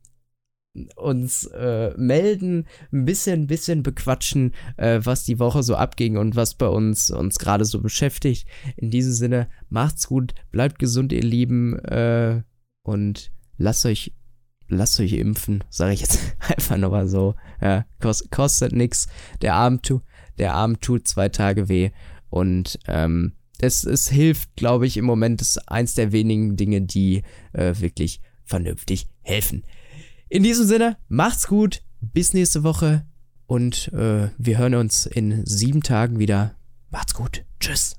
uns äh, melden, ein bisschen, bisschen bequatschen, äh, was die Woche so abging und was bei uns uns gerade so beschäftigt. In diesem Sinne, macht's gut, bleibt gesund, ihr Lieben, äh, und lasst euch, lasst euch impfen, sage ich jetzt einfach nochmal so. Ja, kost, kostet nix. Der Arm, tu, der Arm tut zwei Tage weh und ähm, es, es hilft, glaube ich, im Moment ist eins der wenigen Dinge, die äh, wirklich vernünftig helfen. In diesem Sinne, macht's gut, bis nächste Woche und äh, wir hören uns in sieben Tagen wieder. Macht's gut, tschüss.